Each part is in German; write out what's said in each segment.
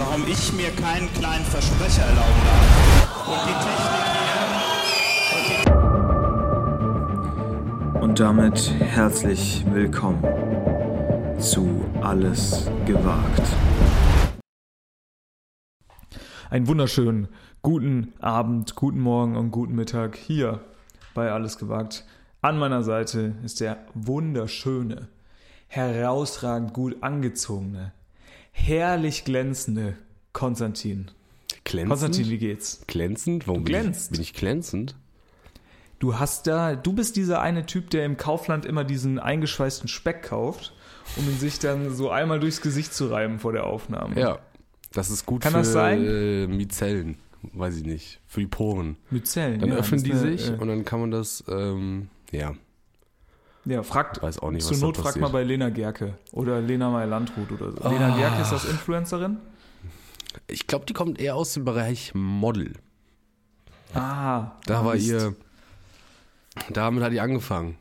warum ich mir keinen kleinen Versprecher erlauben darf. Und die Technik hier. Und damit herzlich willkommen zu Alles gewagt. Einen wunderschönen guten Abend, guten Morgen und guten Mittag hier bei Alles gewagt. An meiner Seite ist der wunderschöne, herausragend gut angezogene, herrlich glänzende Konstantin. Glänzend? Konstantin, wie geht's? Glänzend? Warum Du bin glänzt. Ich, bin ich glänzend? Du hast da, du bist dieser eine Typ, der im Kaufland immer diesen eingeschweißten Speck kauft, um ihn sich dann so einmal durchs Gesicht zu reiben vor der Aufnahme. Ja. Das ist gut Kann für das sein? Äh, Mizellen. Weiß ich nicht. Für die Poren. Mit Zellen. Dann ja, öffnen die eine, sich äh, und dann kann man das, ähm, ja, Ja, fragt, weiß auch nicht, zur was Not frag passiert. mal bei Lena Gerke oder Lena Meyer-Landrut oder so. Lena Ah. Gerke ist das Influencerin? Ich glaube, die kommt eher aus dem Bereich Model. Ah, Da war Mist. ihr, damit hat die angefangen.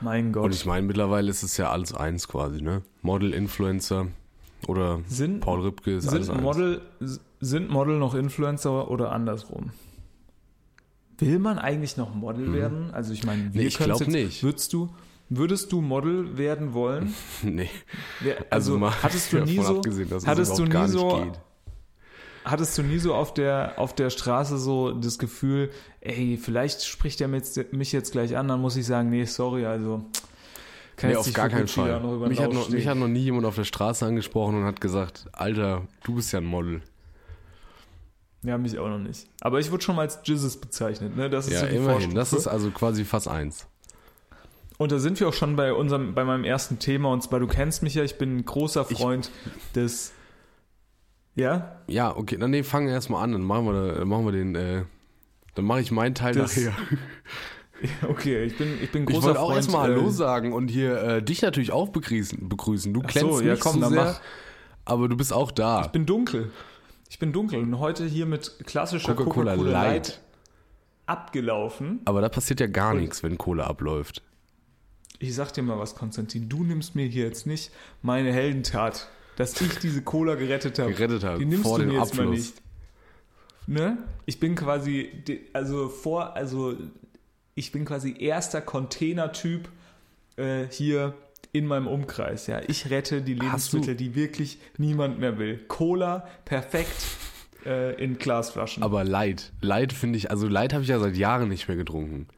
Mein Gott. Und ich meine, mittlerweile ist es ja alles eins quasi, ne? Model, Influencer oder sind, Paul Rübke ist alles sind, eins. Model, sind Model noch Influencer oder andersrum? Will man eigentlich noch Model werden? Also ich meine, wir. Nee, ich können's glaub jetzt- nicht. Würdest du, würdest du Model werden wollen? nee. Also, Also, mal hattest du nie so, abgesehen, hattest du nie gar so, nicht geht. hattest du nie so auf der, auf der Straße so das Gefühl, ey, vielleicht spricht er mit, mich jetzt gleich an, dann muss ich sagen, nee, sorry, also kann Nee, auf gar keinen Fall. Mich hat, noch, mich hat noch nie jemand auf der Straße angesprochen und hat gesagt, Alter, du bist ja ein Model. Ja, mich auch noch nicht. Aber ich wurde schon mal als Jizzes bezeichnet, ne? Das ist Ja, so die immerhin. Das Vorstufe. ist also quasi fast eins. Und da sind wir auch schon bei unserem, bei meinem ersten Thema. Und zwar, du kennst mich ja, ich bin ein großer Freund des. Ja? Ja, okay, dann nee, fangen wir erstmal an, dann machen wir, dann machen wir den, äh, dann mache ich meinen Teil Das- nachher. Okay, ich bin, ich bin Ich großer wollte auch Freund. erstmal Hallo äh, sagen und hier äh, dich natürlich auch begrüßen. begrüßen. Du glänzt so, ja, komm, dann sehr, mach. aber du bist auch da. Ich bin dunkel. Ich bin dunkel. Und heute hier mit klassischer Coca-Cola Coca-Cola Light. Light. abgelaufen. Aber da passiert ja gar Und- nichts, wenn Kohle abläuft. Ich sag dir mal was, Konstantin. Du nimmst mir hier jetzt nicht meine Heldentat, dass ich diese Cola gerettet habe. Gerettet habe, Die nimmst vor du mir jetzt mal Abfluss. nicht. Ne? Ich bin quasi, also vor, also ich bin quasi erster Containertyp äh, hier in meinem Umkreis. Ja, ich rette die Lebensmittel, die wirklich niemand mehr will. Cola perfekt äh, in Glasflaschen. Aber Light, Light finde ich, also Light habe ich ja seit Jahren nicht mehr getrunken.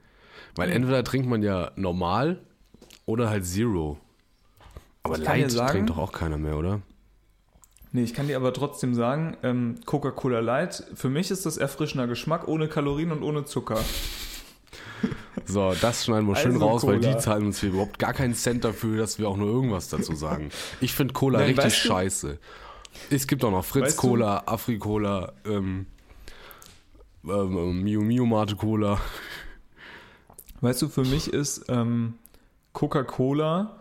Weil Mhm. entweder trinkt man ja normal oder halt Zero. Aber Ich Light sagen- trinkt doch auch keiner mehr, oder? Nee, ich kann dir aber trotzdem sagen, ähm, Coca-Cola Light, für mich ist das erfrischender Geschmack, ohne Kalorien und ohne Zucker. So, das schneiden wir schön Also raus, weil Cola. die zahlen uns hier überhaupt gar keinen Cent dafür, dass wir auch nur irgendwas dazu sagen. Ich finde Cola Nein, richtig weißt du- scheiße. Es gibt auch noch Fritz Weißt du- Cola, Afri Cola, ähm, ähm, ähm, Mio Mio Mate Cola. Weißt du, für mich ist ähm, Coca-Cola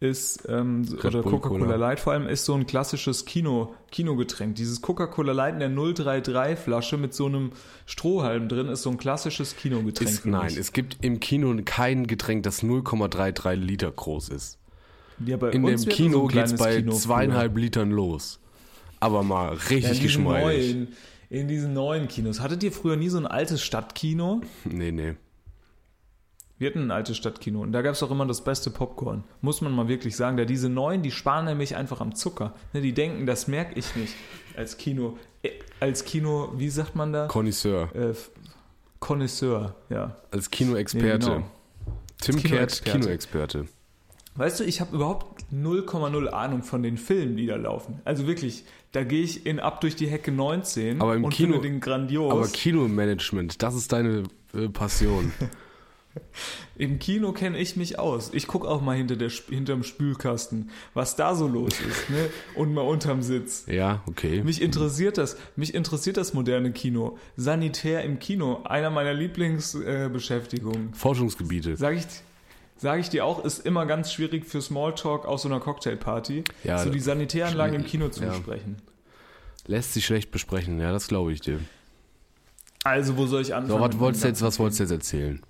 ist ähm, oder Coca-Cola Cola. Light vor allem ist so ein klassisches Kino, Kinogetränk. Dieses Coca-Cola Light in der 033 Flasche mit so einem Strohhalm drin ist so ein klassisches Kinogetränk. Ist, nein, es gibt im Kino kein Getränk, das 0,33 Liter groß ist. ja, bei In uns dem so Kino geht's kleines bei Kino früher. zweieinhalb Litern los. Aber mal ja, richtig diesen geschmeidig. neuen, in diesen neuen Kinos. Hattet ihr früher nie so ein altes Stadtkino? Nee, nee. Wir hatten ein altes Stadtkino und da gab es auch immer das beste Popcorn. Muss man mal wirklich sagen. Da diese neuen, die sparen nämlich einfach am Zucker. Ne, die denken, das merke ich nicht als Kino. Äh, als Kino, wie sagt man da? Connoisseur. Äh, Connoisseur, ja. Als Kinoexperte. Nee, genau. Tim Kehrt, Kinoexperte. Kinoexperte. Weißt du, ich habe überhaupt 0,0 Ahnung von den Filmen, die da laufen. Also wirklich, da gehe ich in Ab durch die Hecke 19 Aber im und Kino- finde den grandios. Aber Kinomanagement, das ist deine äh, Passion. Im Kino kenne ich mich aus. Ich gucke auch mal hinter der, hinterm Spülkasten, was da so los ist, ne? Und mal unterm Sitz. ja, okay. Mich interessiert das. Mich interessiert das moderne Kino. Sanitär im Kino, einer meiner Lieblingsbeschäftigungen. Äh. Forschungsgebiete. Sag ich, sag ich dir auch, ist immer ganz schwierig für Smalltalk aus so einer Cocktailparty, Ja, so die Sanitäranlagen im Kino zu ja. besprechen. Lässt sich schlecht besprechen, ja, das glaube ich dir. Also, wo soll ich anfangen? So, was wolltest du jetzt, was wolltest du jetzt erzählen?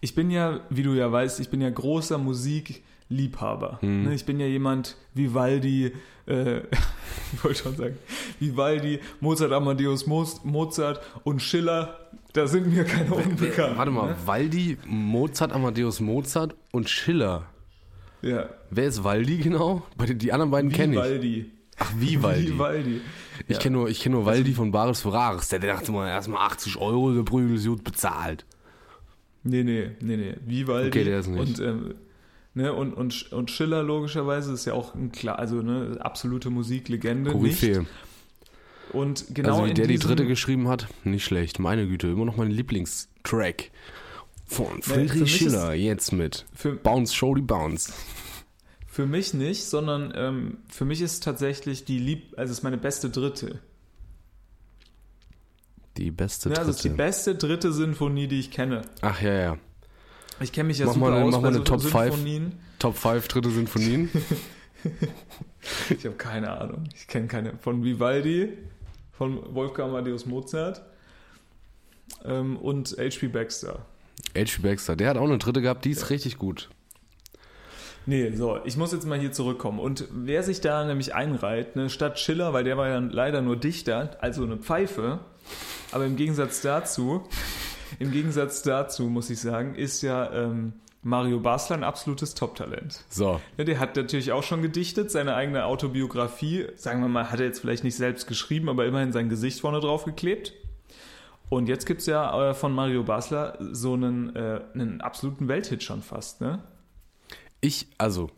Ich bin ja, wie du ja weißt, ich bin ja großer Musik, Liebhaber. Mhm. Ne, Ich bin ja jemand, Vivaldi, äh, ich wollte schon sagen, Vivaldi, Mozart, Amadeus Mo- Mozart und Schiller, da sind mir keine unbekannt. Warte mal, Ne? Waldi, Mozart, Amadeus Mozart und Schiller. Ja, Wer ist Waldi genau? Die anderen beiden kenne ich. Vivaldi. Ach, wie Waldi? Vivaldi. Ich Ja. kenne nur, ich kenn nur Waldi von Bares Ferraris. Der, der dachte mal, erstmal 80 Euro, der Prügel ist gut bezahlt. Nee, nee, nee, nee. Vivaldi. Okay, der ist nicht. Und, ähm, ne, und, und, und Schiller logischerweise ist ja auch ein klar, also ne, absolute Musiklegende. Koryphäe. Nicht. Und genau also wie in der die dritte geschrieben hat, nicht schlecht. Meine Güte, immer noch mein Lieblingstrack. Von Friedrich mich Schiller, jetzt mit Für, Bounce, Show die Bounce. für mich nicht, sondern ähm, für mich ist tatsächlich die Lieb, also es ist meine beste dritte. Die beste Ja, also es ist die dritte. beste dritte Sinfonie, die ich kenne. Ach ja, ja. Ich kenne mich ja Mach super mal aus mach bei mal eine so Top Five. Sinfonien. Top 5 dritte Sinfonien. Ich habe keine Ahnung. Ich kenne keine. Von Vivaldi, von Wolfgang Amadeus Mozart ähm, und H.P. Baxter. H.P. Baxter, der hat auch eine dritte gehabt, die ist richtig gut. Nee, so, ich muss jetzt mal hier zurückkommen. Und wer sich da nämlich einreiht, ne, statt Schiller, weil der war ja leider nur Dichter, also eine Pfeife, aber im Gegensatz dazu, im Gegensatz dazu, muss ich sagen, ist ja ähm, Mario Basler ein absolutes Top-Talent. So, Ja, der hat natürlich auch schon gedichtet, seine eigene Autobiografie, sagen wir mal, hat er jetzt vielleicht nicht selbst geschrieben, aber immerhin sein Gesicht vorne drauf geklebt. Und jetzt gibt's ja äh, von Mario Basler so einen, äh, einen absoluten Welthit schon fast, ne? ich, also,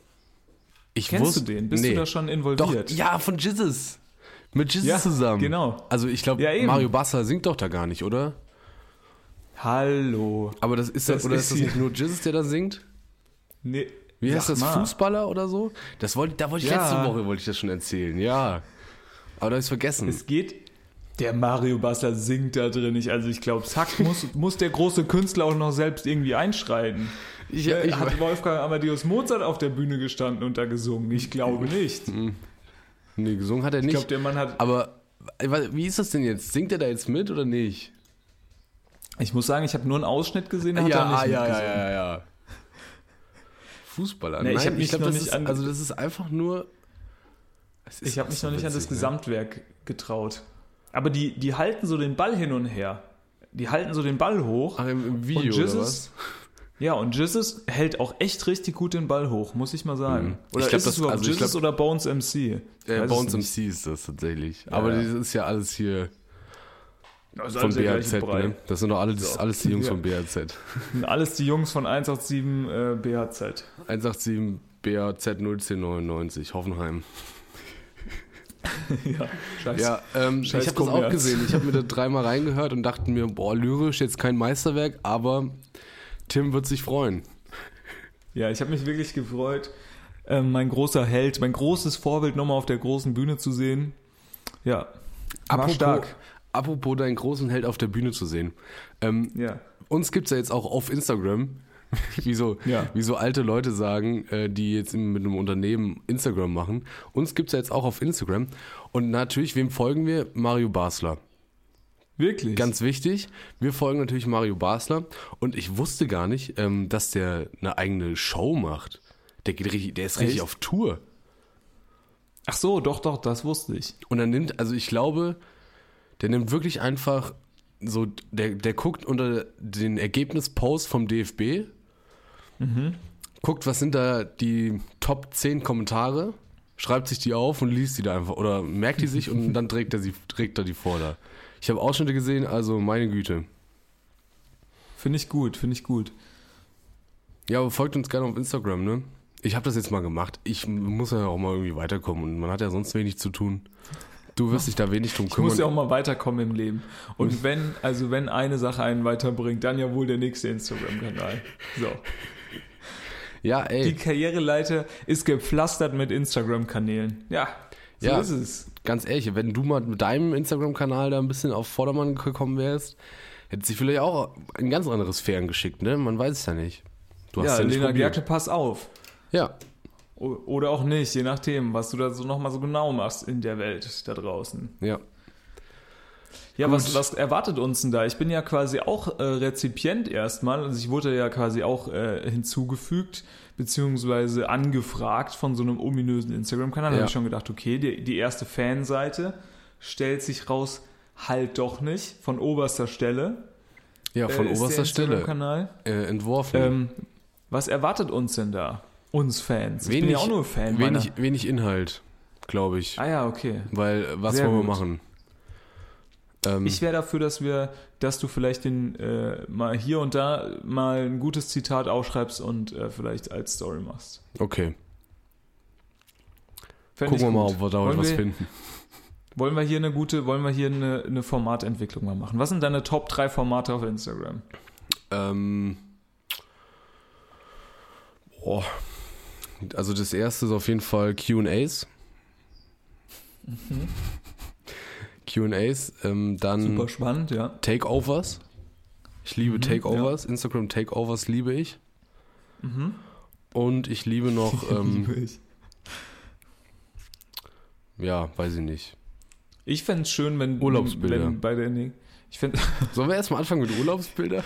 ich Kennst wusste, du den? Bist nee. du da schon Doch, involviert? ja, von Jizzes. Mit Jizzes Ja, zusammen. genau. Also ich glaube, Ja. Mario Basler singt doch da gar nicht, oder? Hallo. Aber das ist Das das, oder ist das nicht nur Jizzes, der da singt? Nee. Wie heißt das? mal. Fußballer oder so? Das wollte, da wollte ich Ja. letzte Woche wollte ich das schon erzählen, ja. Aber da habe ich vergessen. Es geht. Der Mario Basler singt da drin nicht. Also ich glaube, zack, muss, muss der große Künstler auch noch selbst irgendwie einschreiten. Ich, Ja, ich, hat Wolfgang Amadeus Mozart auf der Bühne gestanden und da gesungen? Ich glaube nicht. Nee, gesungen hat er Ich nicht. glaube, der Mann hat. aber wie ist das denn jetzt? Singt er da jetzt mit oder nicht? Ich muss sagen, ich habe nur einen Ausschnitt gesehen, hat er nicht mitgesungen. ja, ja. Fußballer. Nee, ich Nein, hab mich glaub, noch nicht ist, an- also das ist einfach nur. ist Ich habe mich noch nicht an das witzig, ne? Gesamtwerk getraut. Aber die, die halten so den Ball hin und her. Die halten so den Ball hoch. Ach, im, im Video und was? Ja, und Jesus hält auch echt richtig gut den Ball hoch, muss ich mal sagen. Mhm. Oder Ich glaub, ist das- es überhaupt also ich Jesus glaub- oder Bones MC? Äh, Bones. MC ist das tatsächlich. Aber ja. das ist ja alles hier Also von BAZ, ne? Das sind doch alles, So. alles die Jungs Ja. von BAZ. Alles die Jungs von 187 äh, BHZ. 187 BAZ 01099, Hoffenheim. ja, scheiße. Ja, ähm, ich Scheiß habe das auch gesehen. Ich habe mir da dreimal reingehört und dachte mir, boah, lyrisch jetzt kein Meisterwerk, aber Tim wird sich freuen. Ja, ich habe mich wirklich gefreut, ähm, mein großer Held, mein großes Vorbild nochmal auf der großen Bühne zu sehen. Ja, war stark. apropos deinen großen Held auf der Bühne zu sehen. Ähm, Ja. uns gibt's ja jetzt auch auf Instagram, wie so, Ja. wie so alte Leute sagen, äh, die jetzt mit einem Unternehmen Instagram machen. Uns gibt's ja jetzt auch auf Instagram. Und natürlich, wem folgen wir? Mario Basler. Wirklich? Ganz wichtig, wir folgen natürlich Mario Basler und ich wusste gar nicht, ähm, dass der eine eigene Show macht. Der, geht richtig, der ist richtig Echt? auf Tour. Ach so, doch, doch, das wusste ich. Und er nimmt, also ich glaube, der nimmt wirklich einfach so, der, der guckt unter den Ergebnispost vom DFB, guckt, was sind da die Top 10 Kommentare, schreibt sich die auf und liest die da einfach oder merkt die sich und dann trägt er sie, trägt er die vor da. Ich habe Ausschnitte gesehen, also meine Güte. Finde ich gut, finde ich gut. Ja, aber folgt uns gerne auf Instagram, ne? Ich habe das jetzt mal gemacht. Ich muss ja auch mal irgendwie weiterkommen und man hat ja sonst wenig zu tun. Du wirst dich da wenig drum Ich kümmern. muss ja auch mal weiterkommen im Leben. Und wenn, also wenn eine Sache einen weiterbringt, dann ja wohl der nächste Instagram-Kanal. So. ja, Die ey, Karriereleiter ist gepflastert mit Instagram-Kanälen. Ja, so Ja. ist es. Ganz ehrlich, wenn du mal mit deinem Instagram-Kanal da ein bisschen auf Vordermann gekommen wärst, hätte sich vielleicht auch ein ganz anderes Fern geschickt, ne? Man weiß es ja nicht. Du hast Ja, ja, nicht Lena. Gerke, pass auf. Ja, O- Oder auch nicht, je nachdem, was du da so nochmal so genau machst in der Welt da draußen. ja. Ja, was, was erwartet uns denn da? Ich bin ja quasi auch äh, Rezipient erstmal. Also ich wurde ja quasi auch äh, hinzugefügt, beziehungsweise angefragt von so einem ominösen Instagram-Kanal. Da Ja. habe ich schon gedacht, okay, die, die erste Fanseite stellt sich raus, halt doch nicht, von oberster Stelle. Ja, von äh, oberster Stelle Instagram-Kanal. äh, entworfen. Ähm, was erwartet uns denn da? Uns Fans. Ich bin wenig, ja auch nur Fan. wenig, wenig Inhalt, glaube ich. Ah ja, okay. Weil, was Sehr wollen wir gut. machen? Ähm, Ich wäre dafür, dass wir, dass du vielleicht den äh, mal hier und da mal ein gutes Zitat aufschreibst und äh, vielleicht als Story machst. okay, Fänd gucken wir mal, ob wir da heute was wir, finden. Wollen wir hier eine gute, wollen wir hier eine, eine Formatentwicklung mal machen? Was sind deine Top 3 Formate auf Instagram? Ähm, boah. Also das erste ist auf jeden Fall QAs. QAs, ähm, dann Super spannend, ja. Takeovers. Ich liebe Mhm, Takeovers. Instagram Takeovers liebe ich. Mhm. Und ich liebe noch, ähm, Liebe ich. ja, weiß ich nicht. Ich fände es schön, wenn, Urlaubsbilder. wenn bei der, ich fände Sollen wir erstmal anfangen mit Urlaubsbilder?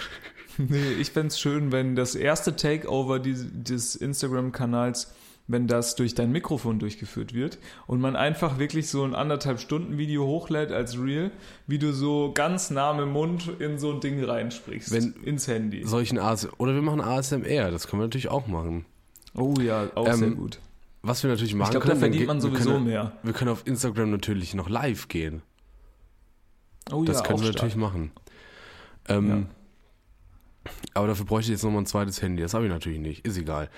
nee, ich fänd's schön, wenn das erste Takeover des, des Instagram-Kanals, wenn das durch dein Mikrofon durchgeführt wird und man einfach wirklich so ein anderthalb Stunden Video hochlädt als Reel, wie du so ganz nah mit dem Mund in so ein Ding reinsprichst, Wenn- ins Handy. Solchen AS oder wir machen ASMR, das können wir natürlich auch machen. Oh ja, auch Ähm, sehr gut. Was wir natürlich machen Ich glaube, da können, dann verdient man wir sowieso können, mehr. Wir können auf Instagram natürlich noch live gehen. Oh Das ja, können auch wir stark. natürlich machen. Ähm, Aber dafür bräuchte ich jetzt nochmal ein zweites Handy. Das habe ich natürlich nicht. Ist egal.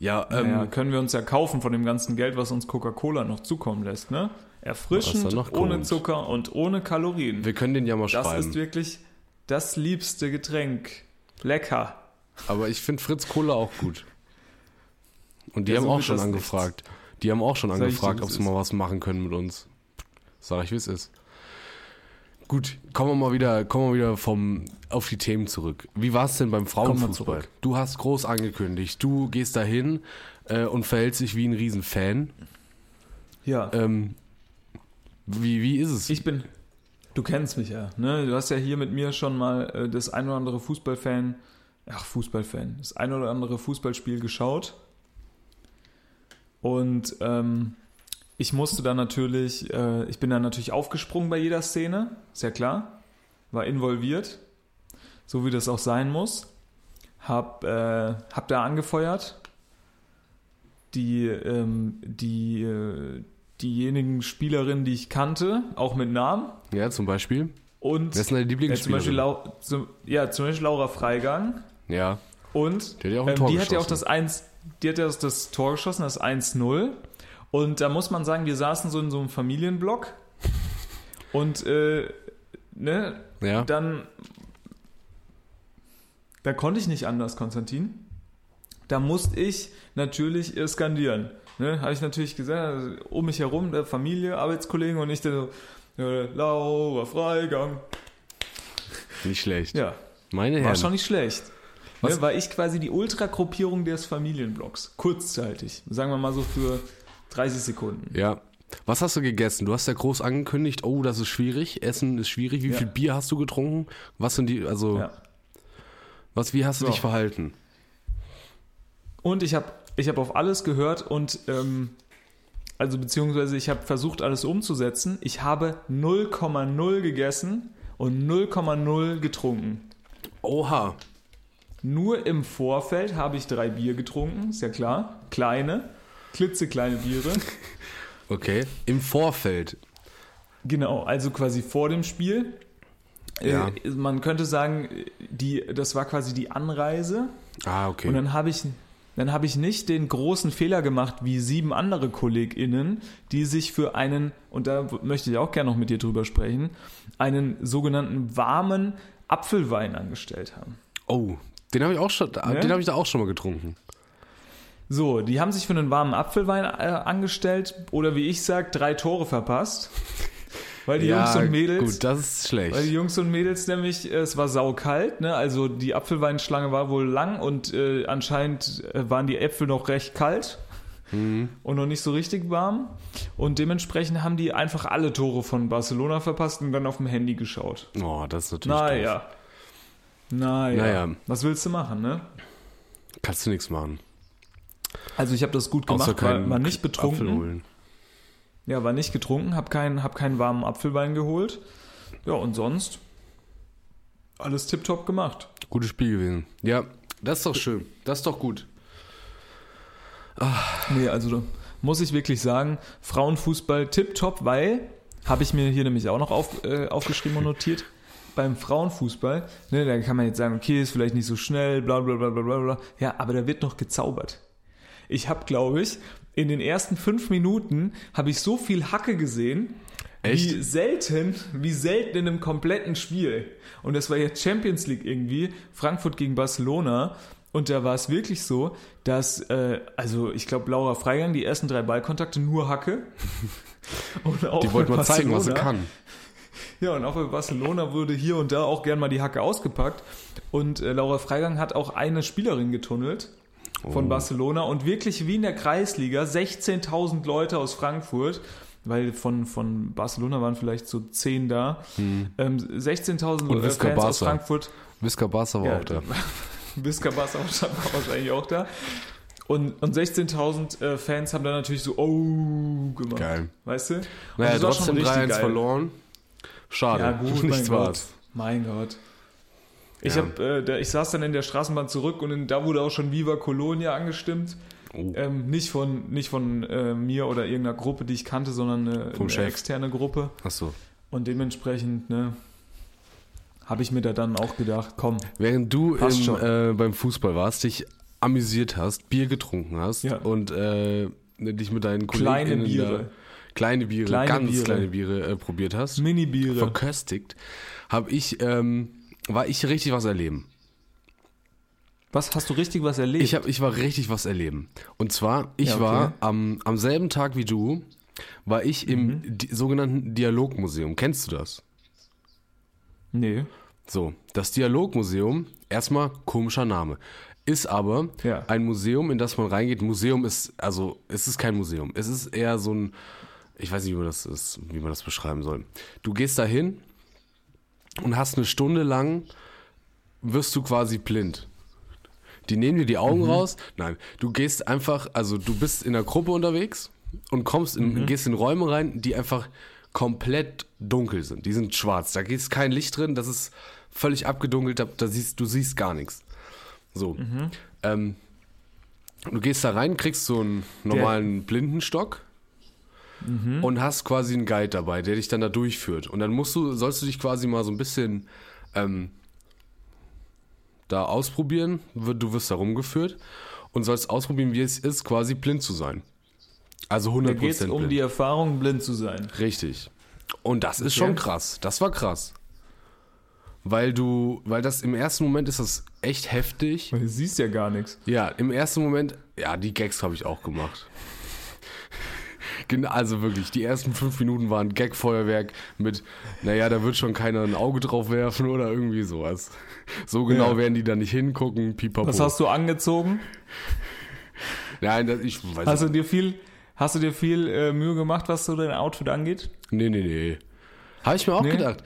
Ja, ähm, naja, können wir uns ja kaufen von dem ganzen Geld, was uns Coca-Cola noch zukommen lässt, ne? Erfrischend, ohne kommt. Zucker und ohne Kalorien. wir können den ja mal Das schreiben. ist wirklich das liebste Getränk. Lecker. Aber ich finde Fritz Cola auch gut. Und die Ja, haben so auch schon das angefragt. Die haben auch schon Sag angefragt, ob sie mal was machen können mit uns. Sag ich, wie es ist. Gut, kommen wir mal wieder, kommen wir wieder vom, auf die Themen zurück. Wie war es denn beim Frauenfußball? Du hast groß angekündigt, du gehst dahin äh, und verhältst dich wie ein Riesenfan. Ja. Ähm, wie, wie ist es? Ich bin. Du kennst mich ja, ne? Du hast ja hier mit mir schon mal äh, das ein oder andere Fußballfan, ach Fußballfan, das ein oder andere Fußballspiel geschaut. Und ähm, ich musste dann natürlich, äh, ich bin dann natürlich aufgesprungen bei jeder Szene, ist ja klar, war involviert, so wie das auch sein muss. Hab, äh, hab da angefeuert, die, ähm, die, äh, diejenigen Spielerinnen, die ich kannte, auch mit Namen. ja, zum Beispiel. Und Wer ist deine ja, zum Beispiel Lieblingsspielerin? Zum, ja, zum Beispiel Laura Freigang. Ja, Und Die hat ja auch ähm, die hat ja auch das 1, die hat ja das Tor geschossen, das 1-0. Und da muss man sagen, wir saßen so in so einem Familienblock. Und äh, ne, ja. dann da konnte ich nicht anders, Konstantin. Da musste ich natürlich äh, skandieren. Ne, habe ich natürlich gesagt, also um mich herum, der Familie, Arbeitskollegen und ich dann so, äh, Laura Freigang. Nicht schlecht. Ja, Meine war Herren. schon nicht schlecht. Was- Ne, war ich quasi die Ultragruppierung des Familienblocks. Kurzzeitig. Sagen wir mal so für 30 Sekunden. Ja. Was hast du gegessen? Du hast ja groß angekündigt, oh, das ist schwierig. Essen ist schwierig. Wie Ja. viel Bier hast du getrunken? Was sind die, also, Ja. was, wie hast du So. dich verhalten? Und ich habe ich hab auf alles gehört und ähm, also beziehungsweise ich habe versucht, alles umzusetzen. Ich habe 0,0 gegessen und 0,0 getrunken. Oha. Nur im Vorfeld habe ich drei Bier getrunken, ist ja klar. Kleine, klitzekleine Biere. Okay. Im Vorfeld. Genau, also quasi vor dem Spiel. Ja. Äh, man könnte sagen, die, das war quasi die Anreise. Ah, okay. Und dann habe ich, dann habe ich nicht den großen Fehler gemacht wie sieben andere KollegInnen, die sich für einen, und da möchte ich auch gerne noch mit dir drüber sprechen, einen sogenannten warmen Apfelwein angestellt haben. oh, den habe ich auch schon, Ne? den habe ich da auch schon mal getrunken. So, die haben sich für einen warmen Apfelwein äh, angestellt oder wie ich sag, drei Tore verpasst. Weil die Jungs und Mädels. Gut, das ist schlecht. Weil die Jungs und Mädels nämlich, äh, es war saukalt, ne? Also die Apfelweinschlange war wohl lang und äh, anscheinend äh, waren die Äpfel noch recht kalt. und noch nicht so richtig warm. Und dementsprechend haben die einfach alle Tore von Barcelona verpasst und dann auf dem Handy geschaut. Oh, das ist natürlich. doof. Naja. Naja. Naja. Was willst du machen, ne? Kannst du nichts machen. Also ich habe das gut gemacht, war, war nicht betrunken. Ja, war nicht getrunken, hab keinen, hab keinen warmen Apfelwein geholt. Ja, und sonst alles tipptopp gemacht. Gutes Spiel gewesen. Ja, das ist doch schön. Das ist doch gut. Nee, also da muss ich wirklich sagen, Frauenfußball tipptopp, weil, habe ich mir hier nämlich auch noch auf, äh, aufgeschrieben und notiert, beim Frauenfußball, ne, da kann man jetzt sagen, okay, ist vielleicht nicht so schnell, bla bla bla bla bla bla. Ja, aber da wird noch gezaubert. Ich habe, glaube ich, in den ersten fünf Minuten habe ich so viel Hacke gesehen, Echt? wie selten, wie selten in einem kompletten Spiel. Und das war jetzt Champions League irgendwie, Frankfurt gegen Barcelona. Und da war es wirklich so, dass, äh, also ich glaube, Laura Freigang, die ersten drei Ballkontakte nur Hacke. Und auch Die wollte mal zeigen, was sie kann. ja, und auch bei Barcelona wurde hier und da auch gern mal die Hacke ausgepackt. Und äh, Laura Freigang hat auch eine Spielerin getunnelt von Oh. Barcelona und wirklich wie in der Kreisliga 16.000 Leute aus Frankfurt, weil von, von Barcelona waren vielleicht so 10 da, ähm, 16.000 Hm. Und äh, Fans aus. Frankfurt. Visca Barca war Ja, auch da. Visca Barca war wahrscheinlich auch da. Und, und 16.000 äh, Fans haben dann natürlich so, oh, gemacht. Geil. Weißt du? Und Naja, trotzdem richtig 3-1 geil. verloren. Schade. Ja, gut, mein Nichts Gott. war's. Mein Gott. Ich, Ja. hab, äh, ich saß dann in der Straßenbahn zurück und in, da wurde auch schon Viva Colonia angestimmt. Oh. Ähm, nicht von, nicht von äh, mir oder irgendeiner Gruppe, die ich kannte, sondern eine, Vom eine Chef. externe Gruppe. Achso. Und dementsprechend ne, habe ich mir da dann auch gedacht, komm, Während du im, äh, beim Fußball warst, dich amüsiert hast, Bier getrunken hast Ja. und äh, dich mit deinen Kollegen kleine Biere, kleine Biere, Kleine ganz Biere. kleine Biere äh, probiert hast, Mini-Biere. verköstigt, habe ich, ähm, war ich richtig was erleben. Was, hast du richtig was erlebt? Ich, hab, ich war richtig was erleben. Und zwar, ich Ja, okay. war am, am selben Tag wie du, war ich im Mhm. di sogenannten Dialogmuseum. Kennst du das? nee. So, das Dialogmuseum, erstmal komischer Name, ist aber Ja. ein Museum, in das man reingeht. Museum ist, also es ist kein Museum, es ist eher so ein, ich weiß nicht, wie man das, ist, wie man das beschreiben soll. Du gehst da hin und hast eine Stunde lang, wirst du quasi blind. Die nehmen dir die Augen raus. Nein, du gehst einfach, also du bist in einer Gruppe unterwegs und kommst in, gehst in Räume rein, die einfach komplett dunkel sind. Die sind schwarz. Da ist kein Licht drin. Das ist völlig abgedunkelt. Da, da siehst du siehst gar nichts. So. Ähm, du gehst da rein, kriegst so einen normalen Blindenstock und hast quasi einen Guide dabei, der dich dann da durchführt. Und dann musst du, sollst du dich quasi mal so ein bisschen ähm, da ausprobieren. Du wirst da rumgeführt und sollst ausprobieren, wie es ist, quasi blind zu sein. Also Da 100% geht es um blind. die Erfahrung, blind zu sein. Richtig. Und das ist Okay. schon krass. Das war krass. Weil du, weil das im ersten Moment ist das echt heftig. Weil du siehst ja gar nichts. Ja, im ersten Moment, ja, die Gags habe ich auch gemacht. Also wirklich, die ersten fünf Minuten waren Gag-Feuerwerk mit, naja, da wird schon keiner ein Auge drauf werfen oder irgendwie sowas. So genau Ja. werden die da nicht hingucken, pipapo. Was hast du angezogen? Nein, das, ich weiß Hast du nicht. dir viel, hast du dir viel äh, Mühe gemacht, was so dein Outfit angeht? Nee, nee, nee. Habe ich mir auch Nee? gedacht.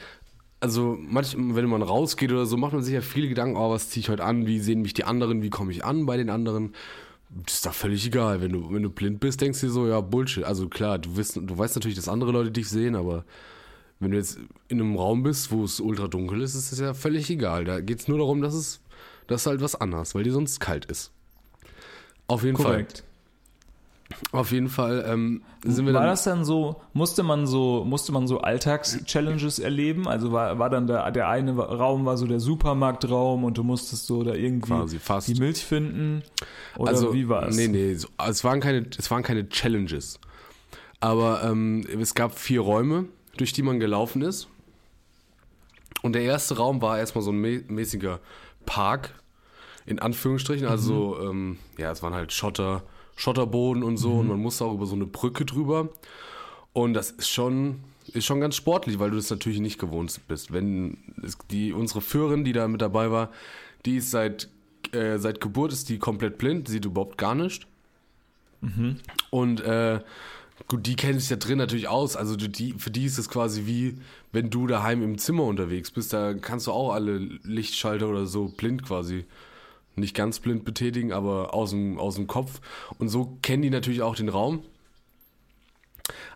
Also, manch, wenn man rausgeht oder so, macht man sich ja viele Gedanken, oh, was ziehe ich heute an, wie sehen mich die anderen, wie komme ich an bei den anderen. Das ist doch völlig egal. Wenn du, wenn du blind bist, denkst du dir so, ja, Bullshit. Also klar, du, wirst, du weißt natürlich, dass andere Leute dich sehen, aber wenn du jetzt in einem Raum bist, wo es ultra dunkel ist, ist es ja völlig egal. Da geht es nur darum, dass es dass halt was anderes, weil dir sonst kalt ist. Auf jeden Korrekt. Fall. Auf jeden Fall ähm, sind wir war dann. das dann so, musste man so, musste man so Alltags-Challenges erleben? Also war, war dann der, der eine Raum war so der Supermarktraum und du musstest so da irgendwie die Milch finden? Oder also, wie war es? Nee, nee, es, waren keine, es waren keine Challenges. Aber ähm, es gab vier Räume, durch die man gelaufen ist. Und der erste Raum war erstmal so ein mä mäßiger Park, in Anführungsstrichen. Also, ähm, ja, es waren halt Schotter, Schotterboden und so. Und man musste auch über so eine Brücke drüber. Und das ist schon, ist schon ganz sportlich, weil du das natürlich nicht gewohnt bist. Wenn die, unsere Führerin, die da mit dabei war, die ist seit, äh, seit Geburt ist die komplett blind, sieht überhaupt gar nicht. Und äh, gut, die kennen sich da drin natürlich aus. Also die, für die ist es quasi wie, wenn du daheim im Zimmer unterwegs bist, da kannst du auch alle Lichtschalter oder so blind quasi. Nicht ganz blind betätigen, aber aus dem, aus dem Kopf. Und so kennen die natürlich auch den Raum.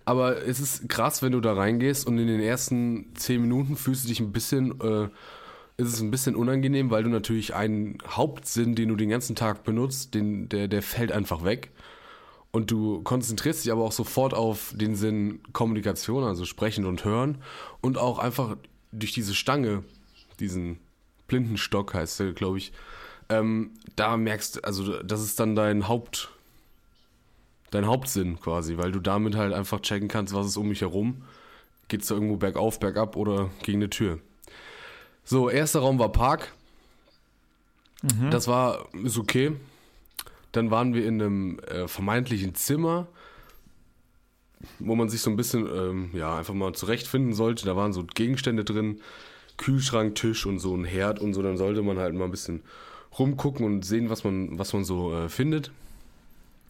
Aber es ist krass, wenn du da reingehst und in den ersten zehn Minuten fühlst du dich ein bisschen, äh, ist es ein bisschen unangenehm, weil du natürlich einen Hauptsinn, den du den ganzen Tag benutzt, den, der, der fällt einfach weg. Und du konzentrierst dich aber auch sofort auf den Sinn Kommunikation, also sprechen und hören. Und auch einfach durch diese Stange, diesen Blindenstock heißt der, glaube ich, ähm, da merkst du, also das ist dann dein Haupt, dein Hauptsinn quasi, weil du damit halt einfach checken kannst, was ist um mich herum. Geht's da irgendwo bergauf, bergab oder gegen eine Tür. So, erster Raum war Park. Das war, ist okay. Dann waren wir in einem äh, vermeintlichen Zimmer, wo man sich so ein bisschen, ähm, ja, einfach mal zurechtfinden sollte. Da waren so Gegenstände drin, Kühlschrank, Tisch und so ein Herd und so. Dann sollte man halt mal ein bisschen rumgucken und sehen, was man, was man so äh, findet.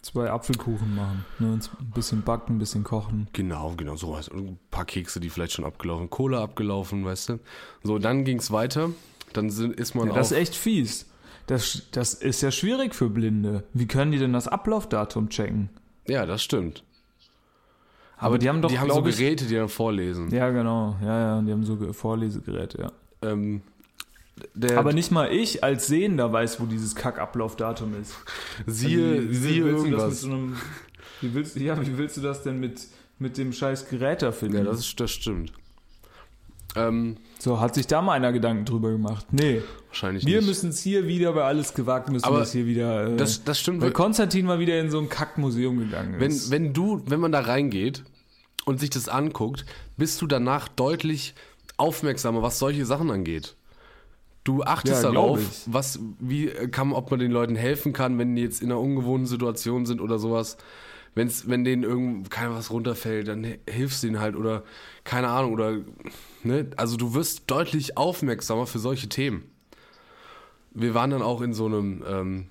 Zwei Apfelkuchen machen. Ne? Ein bisschen backen, ein bisschen kochen. Genau, genau, sowas. Und ein paar Kekse, die vielleicht schon abgelaufen, Cola abgelaufen, weißt du. So, dann ging's weiter. Dann sind, ist man Ja, das ist echt fies. Das, das ist ja schwierig für Blinde. Wie können die denn das Ablaufdatum checken? ja, das stimmt. Aber die haben doch, die haben so Geräte, die dann vorlesen. Ja, genau. Ja, ja, die haben so Ge- Vorlesegeräte, ja. Ähm, der, Aber nicht mal ich als Sehender weiß, wo dieses Kackablaufdatum ist. siehe, Also wie, siehe willst du das mit irgendwas. so einem, wie willst, ja, wie willst du das denn mit, mit dem scheiß Gerät da finden? Ja, das, ist, das stimmt. Ähm, so, hat sich da mal einer Gedanken drüber gemacht? Nee. wahrscheinlich Wir nicht. müssen es hier wieder bei Alles gewagt, müssen wir es hier wieder. Äh, das, das stimmt. weil Konstantin mal wieder in so ein Kackmuseum gegangen Wenn, ist. wenn du, wenn man da reingeht und sich das anguckt, bist du danach deutlich aufmerksamer, was solche Sachen angeht. Du achtest Ja, darauf, was, wie äh, kann, ob man den Leuten helfen kann, wenn die jetzt in einer ungewohnten Situation sind oder sowas. Wenn's, wenn denen irgend kein was runterfällt, dann hi- hilfst du ihnen halt oder keine Ahnung oder ne, also du wirst deutlich aufmerksamer für solche Themen. Wir waren dann auch in so einem, ähm,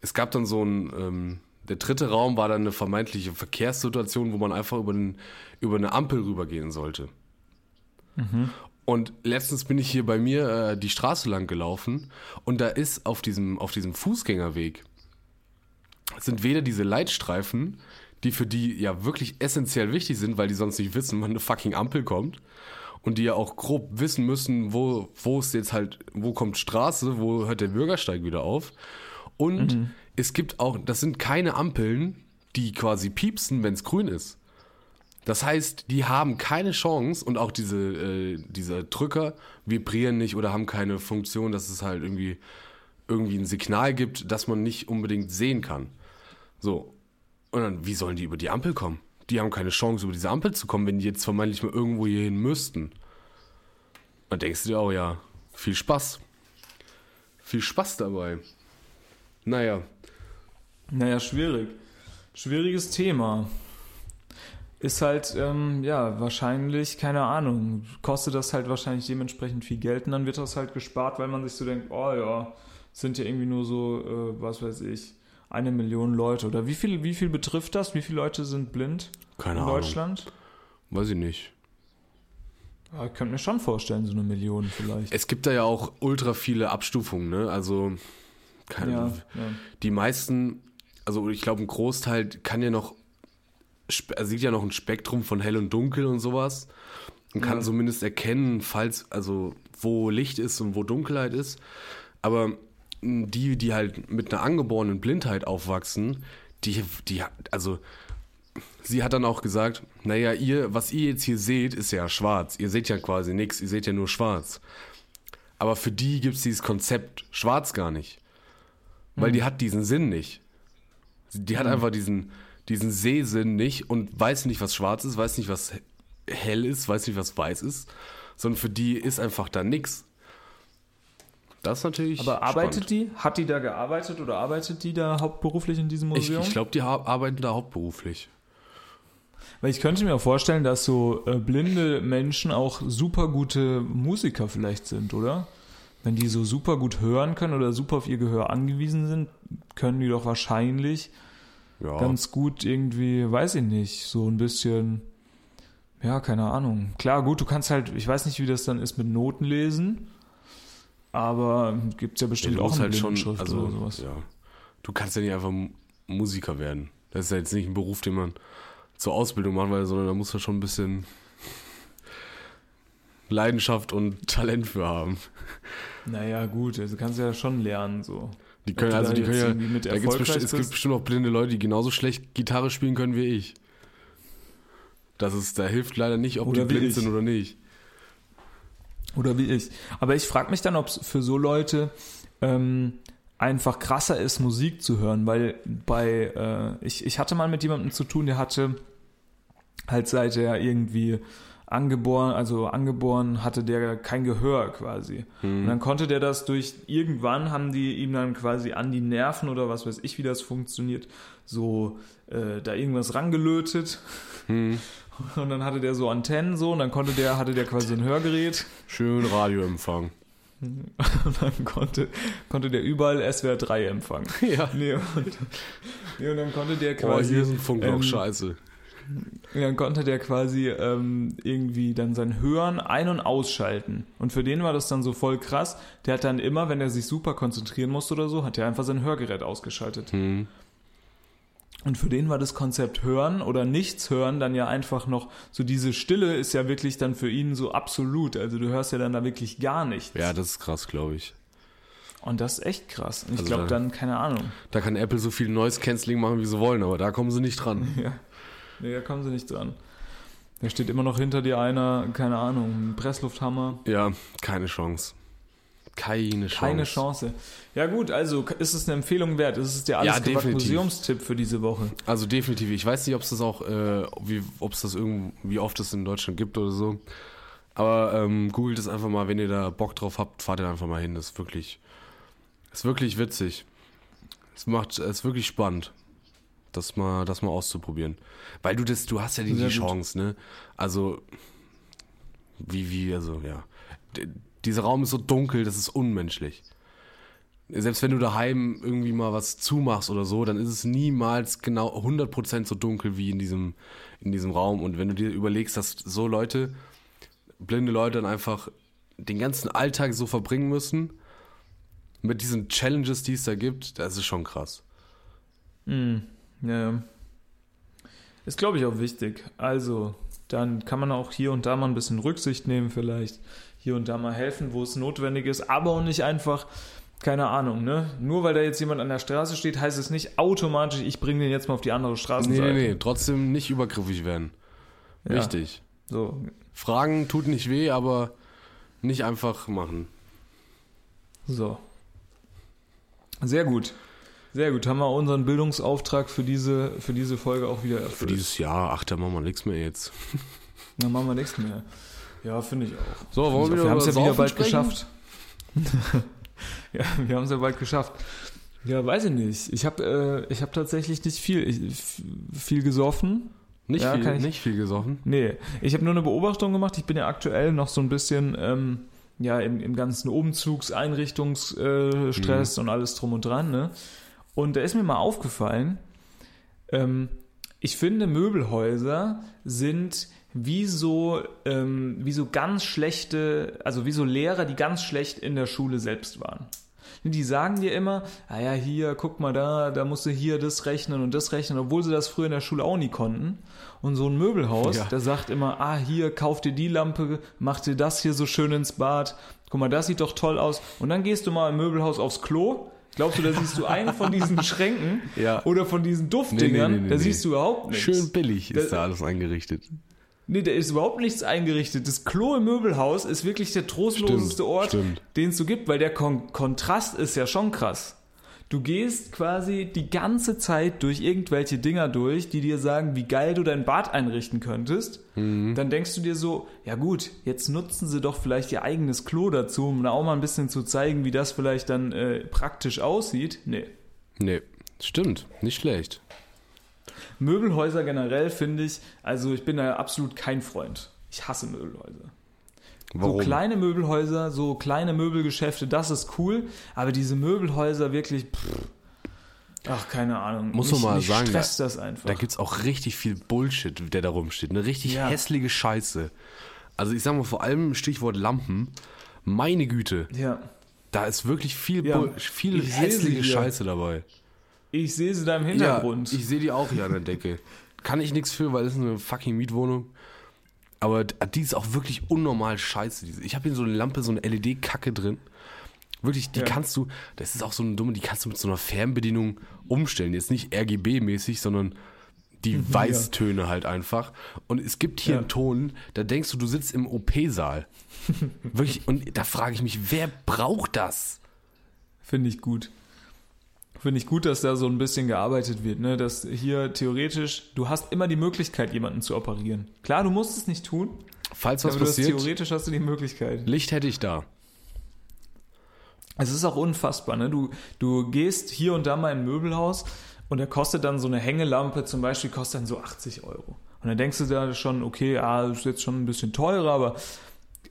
es gab dann so ein, ähm, der dritte Raum war dann eine vermeintliche Verkehrssituation, wo man einfach über, den, über eine Ampel rübergehen sollte. Und letztens bin ich hier bei mir äh, die Straße lang gelaufen und da ist auf diesem, auf diesem Fußgängerweg sind weder diese Leitstreifen, die für die ja wirklich essentiell wichtig sind, weil die sonst nicht wissen, wann eine fucking Ampel kommt und die ja auch grob wissen müssen, wo, wo ist jetzt halt, wo kommt Straße, wo hört der Bürgersteig wieder auf. Und es gibt auch, das sind keine Ampeln, die quasi piepsen, wenn es grün ist. Das heißt, die haben keine Chance und auch diese, äh, diese Drücker vibrieren nicht oder haben keine Funktion, dass es halt irgendwie, irgendwie ein Signal gibt, das man nicht unbedingt sehen kann. So. Und dann, wie sollen die über die Ampel kommen? Die haben keine Chance, über diese Ampel zu kommen, wenn die jetzt vermeintlich mal irgendwo hier hin müssten. Dann denkst du dir auch, ja, viel Spaß. Viel Spaß dabei. Naja, Naja, schwierig. Schwieriges Thema. Ist halt, ähm, ja, wahrscheinlich, keine Ahnung, kostet das halt wahrscheinlich dementsprechend viel Geld und dann wird das halt gespart, weil man sich so denkt, oh ja, sind ja irgendwie nur so, äh, was weiß ich, eine Million Leute. Oder wie viel, wie viel betrifft das? Wie viele Leute sind blind keine in Ahnung. Deutschland? Weiß ich nicht. Ja, ich könnte mir schon vorstellen, so eine Million vielleicht. Es gibt da ja auch ultra viele Abstufungen, ne? Also, keine, ja, ja. die meisten, also ich glaube, ein Großteil kann ja noch, also sieht ja noch ein Spektrum von hell und dunkel und sowas und kann Ja. zumindest erkennen, falls, also wo Licht ist und wo Dunkelheit ist. Aber die, die halt mit einer angeborenen Blindheit aufwachsen, die, die, also sie hat dann auch gesagt, naja, ihr, was ihr jetzt hier seht, ist ja schwarz. Ihr seht ja quasi nichts, ihr seht ja nur schwarz. Aber für die gibt es dieses Konzept schwarz gar nicht. Weil die hat diesen Sinn nicht. Die hat einfach diesen, diesen Sehsinn nicht und weiß nicht, was schwarz ist, weiß nicht, was hell ist, weiß nicht, was weiß ist, sondern für die ist einfach da nix. Das ist natürlich. Aber arbeitet spannend. die? Hat die da gearbeitet oder arbeitet die da hauptberuflich in diesem Ich, Museum? ich glaube, die arbeiten da hauptberuflich. Weil ich könnte mir auch vorstellen, dass so äh, blinde Menschen auch super gute Musiker vielleicht sind, oder? Wenn die so super gut hören können oder super auf ihr Gehör angewiesen sind, können die doch wahrscheinlich Ja. ganz gut irgendwie, weiß ich nicht, so ein bisschen, ja, keine Ahnung. Klar, gut, du kannst halt, ich weiß nicht, wie das dann ist mit Noten lesen, aber gibt's ja Ja, bestimmt du auch eine halt schon, also, oder sowas. ja. Du kannst ja nicht einfach Musiker werden. Das ist ja jetzt nicht ein Beruf, den man zur Ausbildung machen will, sondern da muss man schon ein bisschen Leidenschaft und Talent für haben. Naja, gut, also kannst du ja schon lernen, so. Die können, also die können ja, da gibt's bestimmt, es gibt bestimmt auch blinde Leute, die genauso schlecht Gitarre spielen können wie ich. Das ist, da hilft leider nicht, ob Oder die blind ich. sind oder nicht. Oder wie ich. Aber ich frage mich dann, ob es für so Leute ähm, einfach krasser ist, Musik zu hören, weil bei, äh, ich, ich hatte mal mit jemandem zu tun, der hatte halt seit er irgendwie angeboren, also angeboren hatte der kein Gehör quasi. Und dann konnte der das durch, irgendwann haben die ihm dann quasi an die Nerven oder was weiß ich, wie das funktioniert, so äh, da irgendwas rangelötet. Hm. Und dann hatte der so Antennen so und dann konnte der, hatte der quasi ein Hörgerät. Schön Radioempfang. Und dann konnte, konnte der überall SWR 3 empfangen. Ja. Nee, und, nee, und dann konnte der quasi. hier ist ein Funkloch, ähm, scheiße. Dann konnte der quasi ähm, irgendwie dann sein Hören ein- und ausschalten. Und für den war das dann so voll krass. Der hat dann immer, wenn er sich super konzentrieren musste oder so, hat er einfach sein Hörgerät ausgeschaltet. Hm. Und für den war das Konzept Hören oder Nichts hören dann ja einfach noch, so diese Stille ist ja wirklich dann für ihn so absolut. Also du hörst ja dann da wirklich gar nichts. Ja, das ist krass, glaube ich. Und das ist echt krass. Und ich Also glaube da- dann, keine Ahnung. Da kann Apple so viel Noise Cancelling machen, wie sie wollen, aber da kommen sie nicht dran. Ja. Nee, da kommen sie nicht dran. Da steht immer noch hinter dir einer, keine Ahnung, ein Presslufthammer. Ja, keine Chance. Keine Chance. Keine Chance. Ja gut, also ist es eine Empfehlung wert? Ist es der alles Ja. Museumstipp für diese Woche? Also definitiv. Ich weiß nicht, ob es das auch, äh, wie, ob es das irgend, wie oft es in Deutschland gibt oder so. Aber ähm, googelt es einfach mal, wenn ihr da Bock drauf habt, fahrt ihr einfach mal hin. Das ist wirklich, ist wirklich witzig. Es macht, es ist wirklich spannend, das mal, das mal auszuprobieren. Weil du das, du hast ja die, die. Chance, ne? Also, wie, wie, also, ja. D dieser Raum ist so dunkel, das ist unmenschlich. Selbst wenn du daheim irgendwie mal was zumachst oder so, dann ist es niemals genau 100% so dunkel wie in diesem, in diesem Raum. Und wenn du dir überlegst, dass so Leute, blinde Leute dann einfach den ganzen Alltag so verbringen müssen, mit diesen Challenges, die es da gibt, das ist schon krass. Hm, ja. Ist, glaube ich, auch wichtig. Also, dann kann man auch hier und da mal ein bisschen Rücksicht nehmen, vielleicht. Hier und da mal helfen, wo es notwendig ist, aber auch nicht einfach, keine Ahnung, ne? Nur weil da jetzt jemand an der Straße steht, heißt es nicht automatisch, ich bringe den jetzt mal auf die andere Nee, Straßenseite. nee, nee, trotzdem nicht übergriffig werden. Ja. Wichtig. So, Fragen tut nicht weh, aber nicht einfach machen. So. Sehr gut. Sehr gut. Haben wir unseren Bildungsauftrag für diese, für diese Folge auch wieder erfüllt. Für dieses Jahr, ach, da machen wir nichts mehr jetzt. Dann machen wir nichts mehr. Ja, finde ich auch. So, auch. wieder wir haben es ja wieder bald sprechen? geschafft. ja, wir haben es ja bald geschafft. Ja, weiß ich nicht. Ich habe äh, ich hab tatsächlich nicht viel, ich, viel gesoffen. Nicht, Ja, viel, ich- nicht viel gesoffen. Nee, ich habe nur eine Beobachtung gemacht. Ich bin ja aktuell noch so ein bisschen ähm, ja, im, im ganzen Umzugs-, Einrichtungsstress äh, Stress und alles drum und dran. Ne? Und da ist mir mal aufgefallen, ähm, ich finde, Möbelhäuser sind wie so, ähm, wie so ganz schlechte, also wie so Lehrer, die ganz schlecht in der Schule selbst waren. Die sagen dir immer, ah ja, hier, guck mal da, da musst du hier das rechnen und das rechnen, obwohl sie das früher in der Schule auch nie konnten. Und so ein Möbelhaus, Ja. der sagt immer, ah, hier, kauf dir die Lampe, mach dir das hier so schön ins Bad, guck mal, das sieht doch toll aus. Und dann gehst du mal im Möbelhaus aufs Klo, glaubst du, da siehst du einen von diesen Schränken Ja. oder von diesen Duftdingern, Nee, nee, nee, da siehst du überhaupt nichts. Schön billig ist Das- da alles eingerichtet. Nee, da ist überhaupt nichts eingerichtet. Das Klo im Möbelhaus ist wirklich der trostloseste Stimmt, Ort, stimmt. den es so gibt, weil der Kon Kontrast ist ja schon krass. Du gehst quasi die ganze Zeit durch irgendwelche Dinger durch, die dir sagen, wie geil du dein Bad einrichten könntest. Mhm. Dann denkst du dir so, ja gut, jetzt nutzen sie doch vielleicht ihr eigenes Klo dazu, um da auch mal ein bisschen zu zeigen, wie das vielleicht dann äh, praktisch aussieht. Nee. Nee, stimmt. Nicht schlecht. Möbelhäuser generell finde ich, also ich bin da absolut kein Freund. Ich hasse Möbelhäuser. Warum? So kleine Möbelhäuser, so kleine Möbelgeschäfte, das ist cool, aber diese Möbelhäuser wirklich, pff, Ach, keine Ahnung. Muss man mal sagen, da, das einfach. da gibt es auch richtig viel Bullshit, der da rumsteht. Eine richtig Ja. hässliche Scheiße. Also ich sag mal vor allem Stichwort Lampen. Meine Güte, ja. da ist wirklich viel, Ja, viel ich hässliche. Scheiße dabei. Ich sehe sie da im Hintergrund. Ja, ich sehe die auch hier an der Decke. Kann ich nichts für, weil es ist eine fucking Mietwohnung. Aber die ist auch wirklich unnormal scheiße. diese- Ich habe hier so eine Lampe, so eine LED-Kacke drin. Wirklich, die Ja. kannst du, das ist auch so eine dumme, die kannst du mit so einer Fernbedienung umstellen. Jetzt nicht RGB-mäßig, sondern die Weißtöne halt einfach. Und es gibt hier Ja. einen Ton, da denkst du, du sitzt im OP-Saal. Wirklich, und da frage ich mich, wer braucht das? Finde ich gut. Finde ich gut, dass da so ein bisschen gearbeitet wird, ne? Dass hier theoretisch, du hast immer die Möglichkeit, jemanden zu operieren. Klar, du musst es nicht tun, Falls was du hast, passiert, theoretisch hast du die Möglichkeit. Licht hätte ich da. Es ist auch unfassbar, ne? Du, du gehst hier und da mal in ein Möbelhaus und da kostet dann so eine Hängelampe zum Beispiel, kostet dann so 80 Euro. Und dann denkst du da schon, okay, ah, ist jetzt schon ein bisschen teurer, aber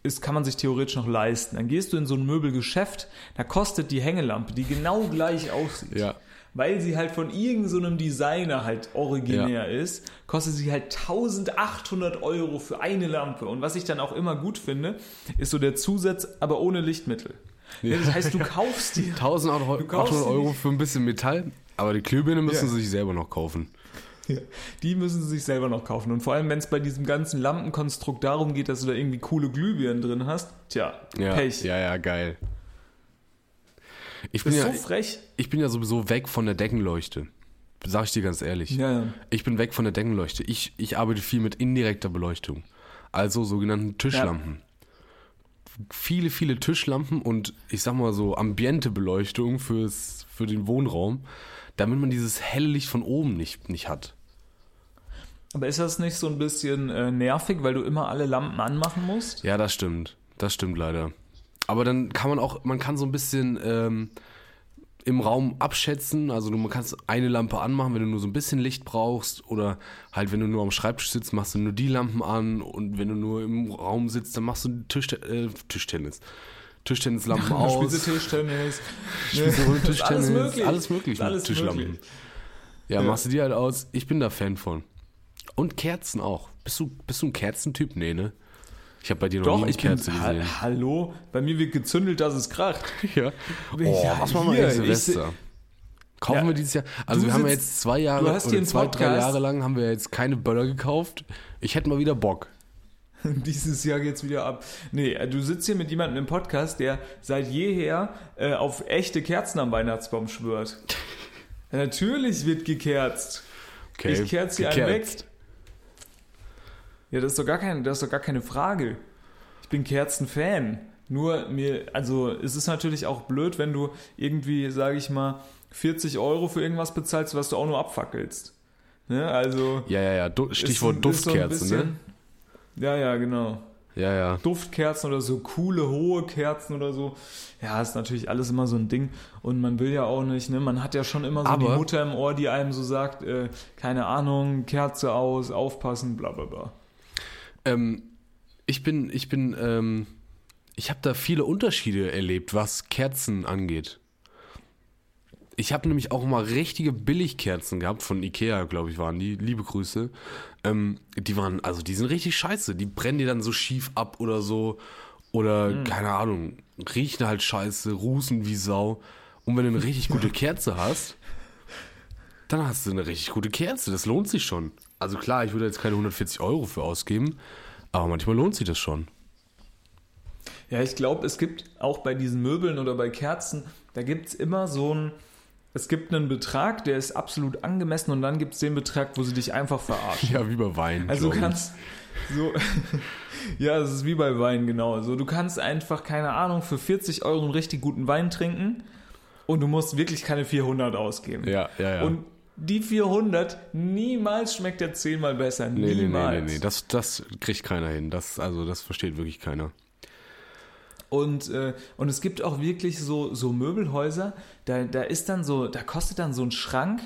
ist, kann man sich theoretisch noch leisten. Dann gehst du in so ein Möbelgeschäft, da kostet die Hängelampe, die genau gleich aussieht. Ja. Weil sie halt von irgendeinem so Designer halt originär ist, kostet sie halt 1800 Euro für eine Lampe. Und was ich dann auch immer gut finde, ist so der Zusatz, aber ohne Lichtmittel. Ja. Das heißt, du kaufst dir 1800 kaufst 800 sie Euro für ein bisschen Metall, aber die Glühbirne müssen Ja. sie sich selber noch kaufen. Ja, die müssen sie sich selber noch kaufen. Und vor allem, wenn es bei diesem ganzen Lampenkonstrukt darum geht, dass du da irgendwie coole Glühbirnen drin hast, tja, Ja, Pech. ja, ja, geil. Ich bin ja, so frech. ich bin ja sowieso weg von der Deckenleuchte. Sag ich dir ganz ehrlich. Ja, ja. Ich bin weg von der Deckenleuchte. Ich, ich arbeite viel mit indirekter Beleuchtung. Also sogenannten Tischlampen. Viele, viele Tischlampen und ich sag mal so Ambiente-Beleuchtung fürs, für den Wohnraum, damit man dieses helle Licht von oben nicht, nicht hat. Aber ist das nicht so ein bisschen äh, nervig, weil du immer alle Lampen anmachen musst? Ja, das stimmt. Das stimmt leider. Aber dann kann man auch, man kann so ein bisschen ähm, im Raum abschätzen. Also du man kannst eine Lampe anmachen, wenn du nur so ein bisschen Licht brauchst. Oder halt, wenn du nur am Schreibtisch sitzt, machst du nur die Lampen an. Und wenn du nur im Raum sitzt, dann machst du Tisch, äh, Tischtennis. Tischtennislampen aus. Spielst du Tischtennis? Das ist Tischtennis. alles möglich. Alles möglich mit alles Tischlampen. möglich. Ja, Ja. machst du die halt aus. Ich bin da Fan von. Und Kerzen auch. Bist du, bist du ein Kerzentyp? Nee, ne? Ich habe bei dir noch Doch, nie eine ich bin. Kerze Ha gesehen. Hallo? Bei mir wird gezündelt, dass es kracht. Ja. Oh, Ja, was machen wir Silvester? Kaufen Ja, wir dieses Jahr? Also du wir haben ja jetzt zwei du Jahre hast hier oder zwei, drei Podcast. Jahre lang haben wir jetzt keine Böller gekauft. Ich hätte mal wieder Bock. Dieses Jahr geht's wieder ab. Nee, äh, du sitzt hier mit jemandem im Podcast, der seit jeher äh, auf echte Kerzen am Weihnachtsbaum schwört. Natürlich wird gekerzt. Okay. Ich kerze hier einen weg. Ja, das ist doch gar keine, das ist doch gar keine Frage. Ich bin Kerzenfan. Nur mir, also es ist natürlich auch blöd, wenn du irgendwie, sage ich mal, 40 Euro für irgendwas bezahlst, was du auch nur abfackelst. Ne? Also Ja, ja, ja. Du, ist Stichwort ist so Duftkerzen, ne? bisschen- Ja, ja, genau. Ja, ja. Duftkerzen oder so coole hohe Kerzen oder so. Ja, ist natürlich alles immer so ein Ding. Und man will ja auch nicht, ne? Man hat ja schon immer so Aber- die Mutter im Ohr, die einem so sagt, äh, keine Ahnung, Kerze aus, aufpassen, bla bla bla. Ähm, ich bin, ich bin, ähm, ich habe da viele Unterschiede erlebt, was Kerzen angeht. Ich habe nämlich auch mal richtige Billigkerzen gehabt von Ikea, glaube ich, waren die. Liebe Grüße. Ähm, die waren, also die sind richtig scheiße. Die brennen dir dann so schief ab oder so. Oder, keine Ahnung, riechen halt scheiße, rußen wie Sau. Und wenn du eine richtig gute Kerze hast, dann hast du eine richtig gute Kerze. Das lohnt sich schon. Also klar, ich würde jetzt keine 140 Euro für ausgeben, aber manchmal lohnt sich das schon. Ja, ich glaube, es gibt auch bei diesen Möbeln oder bei Kerzen, da gibt es immer so ein, es gibt einen Betrag, der ist absolut angemessen und dann gibt es den Betrag, wo sie dich einfach verarschen. Ja, wie bei Wein. Also du kannst so, ja, es ist wie bei Wein, genau. So, du kannst einfach, keine Ahnung, für 40 Euro einen richtig guten Wein trinken und du musst wirklich keine 400 ausgeben. Ja, ja, ja. Und die 400, niemals schmeckt der zehnmal besser. nee, nee, nee, niemals. nee, nee, das, das kriegt keiner hin. Das, also, das versteht wirklich keiner. Und, äh, und es gibt auch wirklich so, so Möbelhäuser, da, da ist dann so, da kostet dann so ein Schrank,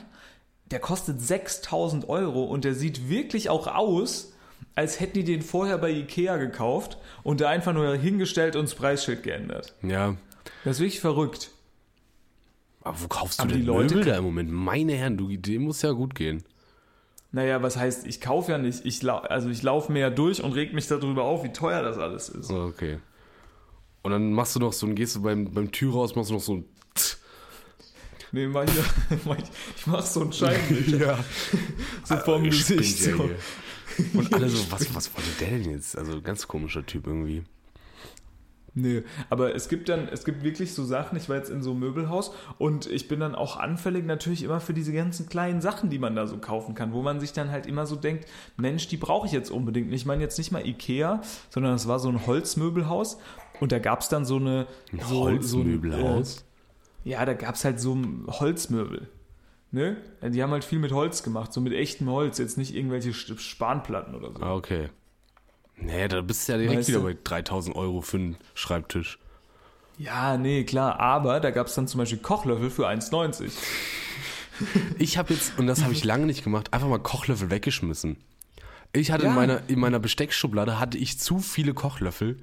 der kostet 6000 Euro und der sieht wirklich auch aus, als hätten die den vorher bei Ikea gekauft und da einfach nur hingestellt und das Preisschild geändert. Ja, Das ist wirklich verrückt. Aber wo kaufst du Aber denn die Leute Möbel da im Moment? Meine Herren, du, dem muss ja gut gehen. Naja, was heißt, ich kaufe ja nicht. Ich also ich laufe mehr durch und reg mich darüber auf, wie teuer das alles ist. Oh, Okay. Und dann machst du noch so, dann gehst du beim, beim Tür raus, machst du noch so ein Nee, mach ich, mach ich, ich mach so ein Scheinbild. ja. So Äh, spinnt Gesicht. ja So. Und alle so, was, was wollte der denn jetzt? Also ganz komischer Typ irgendwie. Nee, aber es gibt dann, es gibt wirklich so Sachen, ich war jetzt in so einem Möbelhaus und ich bin dann auch anfällig natürlich immer für diese ganzen kleinen Sachen, die man da so kaufen kann, wo man sich dann halt immer so denkt, Mensch, die brauche ich jetzt unbedingt. Ich meine jetzt nicht mal Ikea, sondern es war so ein Holzmöbelhaus und da gab es dann so eine... Ein so, Holzmöbelhaus? So, äh, ja, da gab es halt so Holzmöbel. Ne? Die haben halt viel mit Holz gemacht, so mit echtem Holz, jetzt nicht irgendwelche Spanplatten oder so. Ah, okay. Nee, da bist du ja direkt Weißt wieder du? bei 3000 Euro für einen Schreibtisch. Ja, nee, klar, aber da gab es dann zum Beispiel Kochlöffel für 1,90. Ich habe jetzt, und das habe ich lange nicht gemacht, einfach mal Kochlöffel weggeschmissen. Ich hatte in Ja. meiner, in meiner Besteckschublade hatte ich zu viele Kochlöffel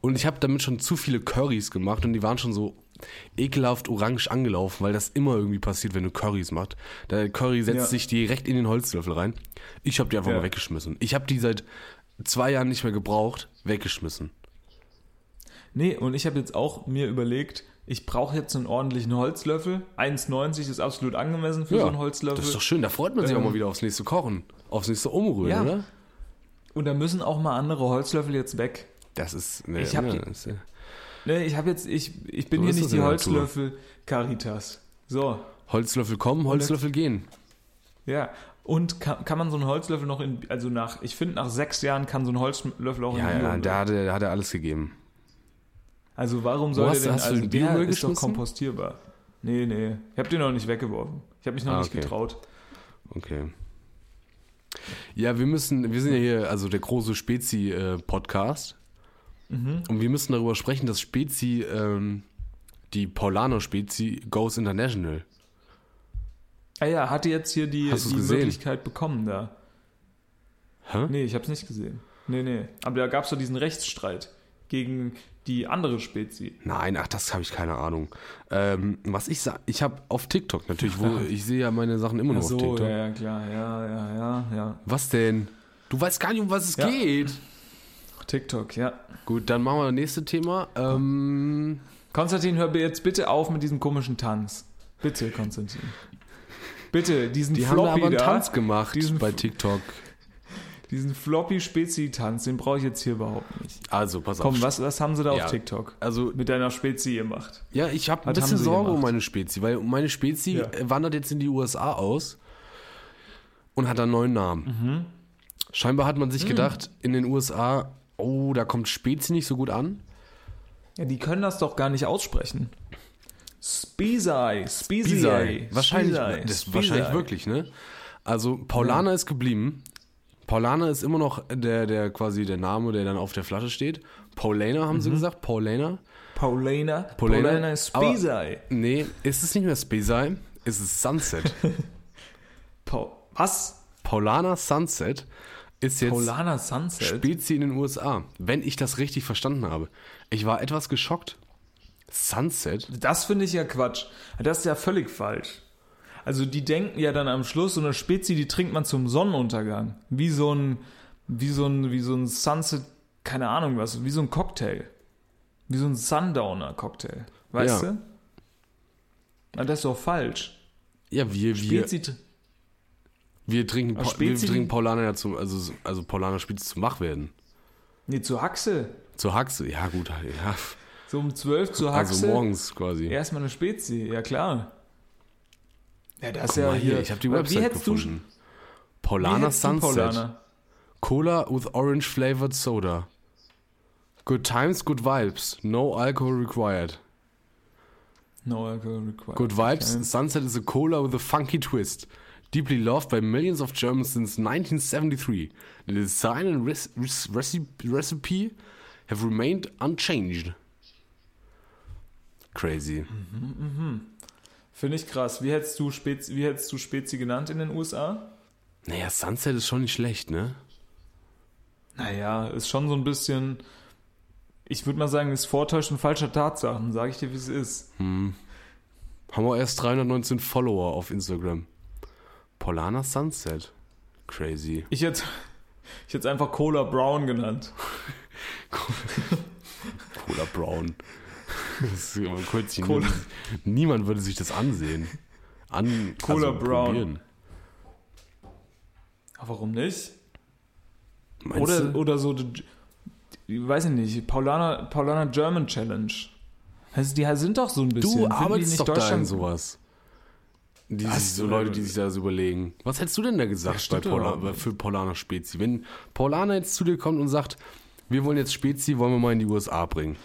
und ich habe damit schon zu viele Currys gemacht und die waren schon so ekelhaft orange angelaufen, weil das immer irgendwie passiert, wenn du Currys machst. Der Curry setzt Ja. sich direkt in den Holzlöffel rein. Ich habe die einfach Ja. mal weggeschmissen. Ich habe die seit zwei Jahren nicht mehr gebraucht, weggeschmissen. Nee, und ich habe jetzt auch mir überlegt, ich brauche jetzt einen ordentlichen Holzlöffel. 1,90 ist absolut angemessen für so einen Holzlöffel. das ist doch schön, da freut man sich auch Ähm, mal wieder aufs nächste Kochen, aufs nächste Umrühren, Ja. oder? und da müssen auch mal andere Holzlöffel jetzt weg. Das ist, ne, Ich hab ne, Nee, ich habe jetzt, ich, ich bin So hier nicht die. Holzlöffel Caritas. So, Holzlöffel kommen, Holzlöffel gehen. ja. Und kann, kann man so einen Holzlöffel noch in, also nach, ich finde nach sechs Jahren kann so ein Holzlöffel auch Ja, in Bio ja, da hat, er, da hat er alles gegeben. Also warum soll der hast du- denn, also der Biomüll ist doch kompostierbar. Nee, nee, ich habe den noch nicht weggeworfen. Ich habe mich noch Ah, nicht okay. getraut. Okay. Ja, wir müssen, wir sind ja hier, also der große Spezi-Podcast. Mhm. Und wir müssen darüber sprechen, dass Spezi, ähm, die Paulaner Spezi, goes international. Ah ja, hatte jetzt hier die, die? Möglichkeit bekommen da. Hä? Nee, ich habe es nicht gesehen. Nee, nee. Aber da gab es so diesen Rechtsstreit gegen die andere Spezie. Nein, ach, das habe ich keine Ahnung. Ähm, was ich sag, ich habe auf TikTok natürlich, wo ich sehe ja meine Sachen immer noch so, auf TikTok. ja, klar, ja, ja, ja, ja. Was denn? Du weißt gar nicht, um was es Ja. geht. TikTok, ja. Gut, dann machen wir das nächste Thema. Ähm, Konstantin, hör jetzt bitte auf mit diesem komischen Tanz. Bitte, Konstantin. Bitte, diesen die haben Floppy aber einen da, Tanz gemacht diesen bei TikTok. diesen Floppy-Spezi-Tanz, den brauche ich jetzt hier überhaupt nicht. Also, pass auf. Komm, was, was haben sie da Ja. auf TikTok Also, mit deiner Spezi gemacht? ja, ich habe ein haben bisschen Sorge um gemacht? meine Spezi, weil meine Spezi Ja. wandert jetzt in die USA aus und hat einen neuen Namen. Mhm. Scheinbar hat man sich gedacht, in den USA, oh, da kommt Spezi nicht so gut an. Ja, die können das doch gar nicht aussprechen. Spizai. Bizarre. Wahrscheinlich, Spizai, das Spizai. wahrscheinlich wirklich, ne? Also Paulaner ist geblieben. Paulaner ist immer noch der, der quasi der Name, der dann auf der Flasche steht. Paulaner haben sie Mhm. gesagt, Paulaner. Paulana. Paulana. Paulana ist Aber- Spizai. Nee, ist es nicht mehr Spezai, ist es Sunset. Pa was? Paulaner Sunset ist jetzt Paulana Sunset? Spezi in den USA, wenn ich das richtig verstanden habe. Ich war etwas geschockt. Sunset? Das finde ich ja Quatsch. Das ist ja völlig falsch. Also die denken ja dann am Schluss, so eine Spezi, die trinkt man zum Sonnenuntergang. Wie so ein, wie so ein, wie so ein Sunset, keine Ahnung was, wie so ein Cocktail. Wie so ein Sundowner-Cocktail. Weißt Ja. du? Na, das ist doch falsch. Ja, wir, wir, Spezi, wir trinken, Pa- wir trinken Paulaner ja zum, also, also Paulaner Spezi zum Wachwerden. nee, zur Haxe. Zur Haxe, ja gut, ja. So um 12 zur Haxe. Also morgens quasi. Erstmal eine Spezi, ja klar. Ja, das ist ja hier. ich habe die Website wie hättest gefunden. Du, wie hättest du Sunset. Paulaner? Cola with orange flavored soda. Good times, good vibes. No alcohol required. No alcohol required. Good vibes. Okay. Sunset is a cola with a funky twist. Deeply loved by millions of Germans since 1973. The design and recipe have remained unchanged. Crazy. Finde ich krass. Wie hättest du Spezi, wie hättest du Spezi genannt in den USA? Naja, Sunset ist schon nicht schlecht, ne? Naja, ist schon so ein bisschen. Ich würde mal sagen, ist Vortäuschen falscher Tatsachen, sage ich dir, wie es ist. Haben wir erst 319 Follower auf Instagram. Polana Sunset. Crazy. Ich hätte ich hätte es einfach Cola Brown genannt. Cola Brown. Das ist immer kurz, Cola- Niemand würde sich das ansehen. An, Cola also Brown. probieren. Aber warum nicht? Meinst Oder, du? oder so, die- weiß ich nicht, Paulana, Paulana German Challenge. Also die sind doch so ein bisschen. Du arbeitest nicht doch da in Deutschland- sowas. Die Was? so Leute, die sich das überlegen. Was hättest du denn da Ja, gesagt bei stimmt Paula, für Paulaner Spezi? Wenn Paulaner jetzt zu dir kommt und sagt, wir wollen jetzt Spezi, wollen wir mal in die USA bringen.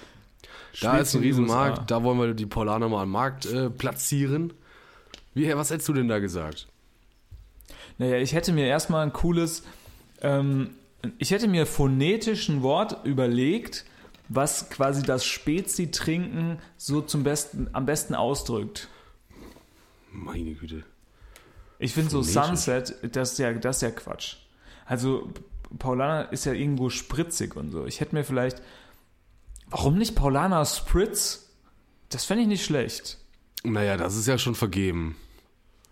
Da ist ein Riesenmarkt, USA. da wollen wir die Paulaner mal am Markt äh, platzieren. Wie, was hättest du denn da gesagt? Naja, ich hätte mir erstmal ein cooles, ähm, ich hätte mir phonetisch ein Wort überlegt, was quasi das Spezi-Trinken so zum besten, am besten ausdrückt. Meine Güte. Ich finde so? Sunset, das ist, ja, das ist ja Quatsch. Also Paulana ist ja irgendwo spritzig und so. Ich hätte mir vielleicht, warum nicht Paulana Spritz? Das fände ich nicht schlecht. Naja, das ist ja schon vergeben.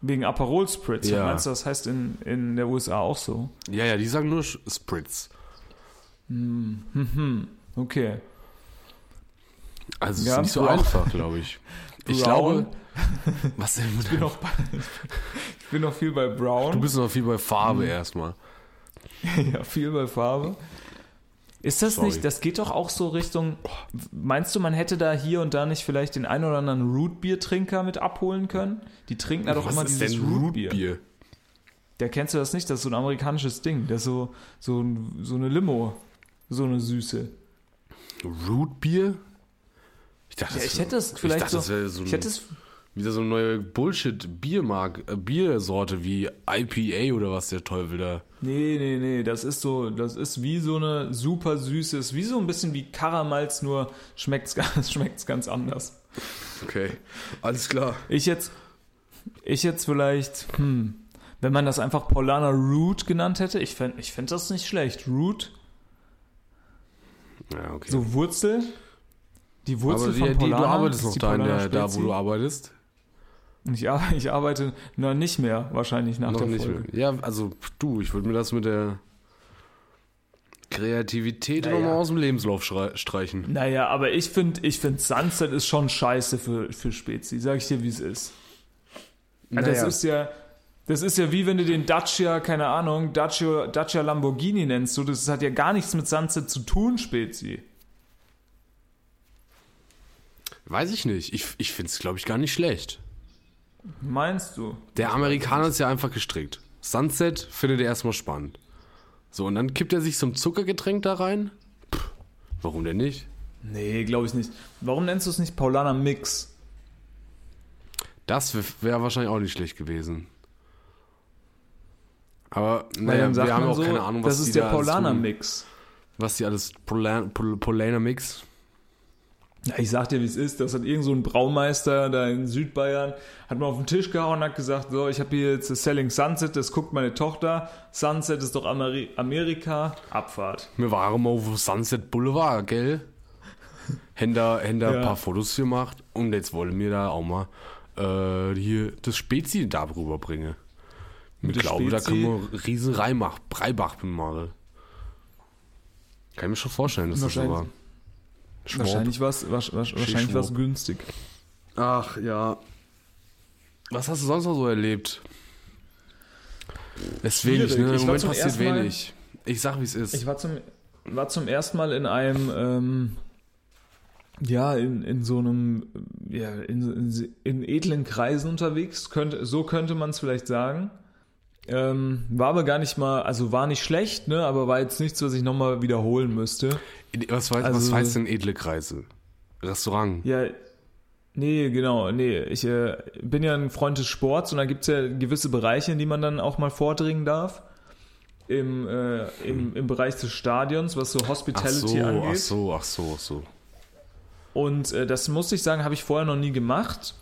Wegen Aperol Spritz. Ja. Meinst du, das heißt in, in der USA auch so? Ja, ja, die sagen nur Spritz. Okay. Also es Ja, ist nicht so Brown. einfach, glaube ich. Ich Brown. glaube, was denn? Ich bin noch, bei, ich bin noch viel bei Brown. Du bist noch viel bei Farbe Mhm. erstmal. ja, viel bei Farbe. Ist das Sorry. nicht, das geht doch auch so Richtung, meinst du, man hätte da hier und da nicht vielleicht den ein oder anderen Rootbier-Trinker mit abholen können? Die trinken ja doch was immer ist dieses Rootbier. Rootbier? Der kennst du das nicht? Das ist so ein amerikanisches Ding. Das ist so, so, so eine Limo. So eine Süße. Rootbier? Ich dachte, Ja, das ich hätte es vielleicht dachte, das so. wäre so ich ein, hätte es. Wieder so eine neue Bullshit-Biermark, äh, Biersorte wie IPA oder was der Teufel da. Nee, nee, nee. Das ist so. Das ist wie so eine super süße. Ist wie so ein bisschen wie Karamalz, nur schmeckt's ganz, schmeckt's ganz anders. Okay, alles klar. Ich jetzt, ich jetzt vielleicht, hm, wenn man das einfach Paulana Root genannt hätte, ich fände ich fänd das nicht schlecht. Root, Ja, okay. so Wurzel. Die Wurzel Aber die, von die, Paulana. du arbeitest noch die da, der, da, wo du arbeitest? Ich, ich arbeite noch nicht mehr, wahrscheinlich nach noch der nicht Folge. mehr. Ja, also du, ich würde mir das mit der Kreativität Naja. nochmal aus dem Lebenslauf streichen. Naja, aber ich finde, ich find Sunset ist schon scheiße für, für Spezi. Sag ich dir, wie es ist. Naja. Das ist ja, das ist ja wie wenn du den Dacia, keine Ahnung, Dacia, Dacia Lamborghini nennst. So, das hat ja gar nichts mit Sunset zu tun, Spezi. Weiß ich nicht. Ich, ich finde es, glaube ich, gar nicht schlecht. Meinst du? Der Amerikaner ist ja einfach gestrickt. Sunset findet er erstmal spannend. So, und dann kippt er sich so ein Zuckergetränk da rein. Pff, warum denn nicht? Nee, glaube ich nicht. Warum nennst du es nicht Paulana Mix? Das wäre wahrscheinlich auch nicht schlecht gewesen. Aber naja, wir haben auch so, keine Ahnung, was das die ist der da Paulana tun. Mix. Was die alles Polaner Mix. Ja, ich sag dir, wie es ist. Das hat irgend so ein Braumeister da in Südbayern, hat mal auf den Tisch gehauen und hat gesagt, so, ich habe hier jetzt das Selling Sunset, das guckt meine Tochter. Sunset ist doch Ameri Amerika, Abfahrt. Wir waren mal auf Sunset Boulevard, gell? Haben da, haben da Ja. ein paar Fotos gemacht und jetzt wollen wir da auch mal äh, hier das Spezi da rüberbringen. Ich Das glaube, da Spezi- können wir riesen Reimach, Breibach machen. Kann ich mir schon vorstellen, dass das so war. Wahrscheinlich- Schwab. Wahrscheinlich was, wahrscheinlich Schwab. günstig. Ach ja. Was hast du sonst noch so erlebt? Es ist wenig, ne? Im Ich war Moment passiert ersten Mal- wenig. Ich sag, wie es ist. Ich war zum, war zum ersten Mal in einem, ähm, ja, in, in so einem, ja, in, in, in edlen Kreisen unterwegs, könnte, so könnte man es vielleicht sagen. Ähm, war aber gar nicht mal, also war nicht schlecht, ne, aber war jetzt nichts, was ich nochmal wiederholen müsste. was, weiß, was also- heißt denn edle Kreise? Restaurant. Ja, nee, genau, nee, ich äh, bin ja ein Freund des Sports und da gibt es ja gewisse Bereiche, in die man dann auch mal vordringen darf. Im, äh, im, im Bereich des Stadions, was so Ach Hospitality so, angeht. ach so, ach so, ach so. Und äh, das muss ich sagen, habe ich vorher noch nie gemacht.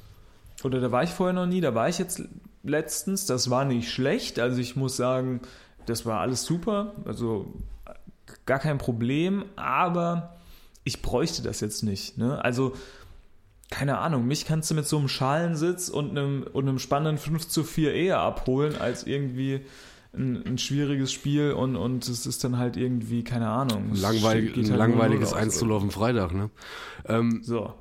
Oder da war ich vorher noch nie, da war ich jetzt letztens. Das war nicht schlecht. Also ich muss sagen, das war alles super. Also gar kein Problem. Aber ich bräuchte das jetzt nicht. Ne? Also keine Ahnung, mich kannst du mit so einem Schalensitz und einem, und einem spannenden 5 zu 4 eher abholen, als irgendwie ein, ein schwieriges Spiel und, und es ist dann halt irgendwie, keine Ahnung. es Langweil, geht ein halt langweiliges 0-0 aus. 1 zu auf dem Freitag, ne? Ähm, So.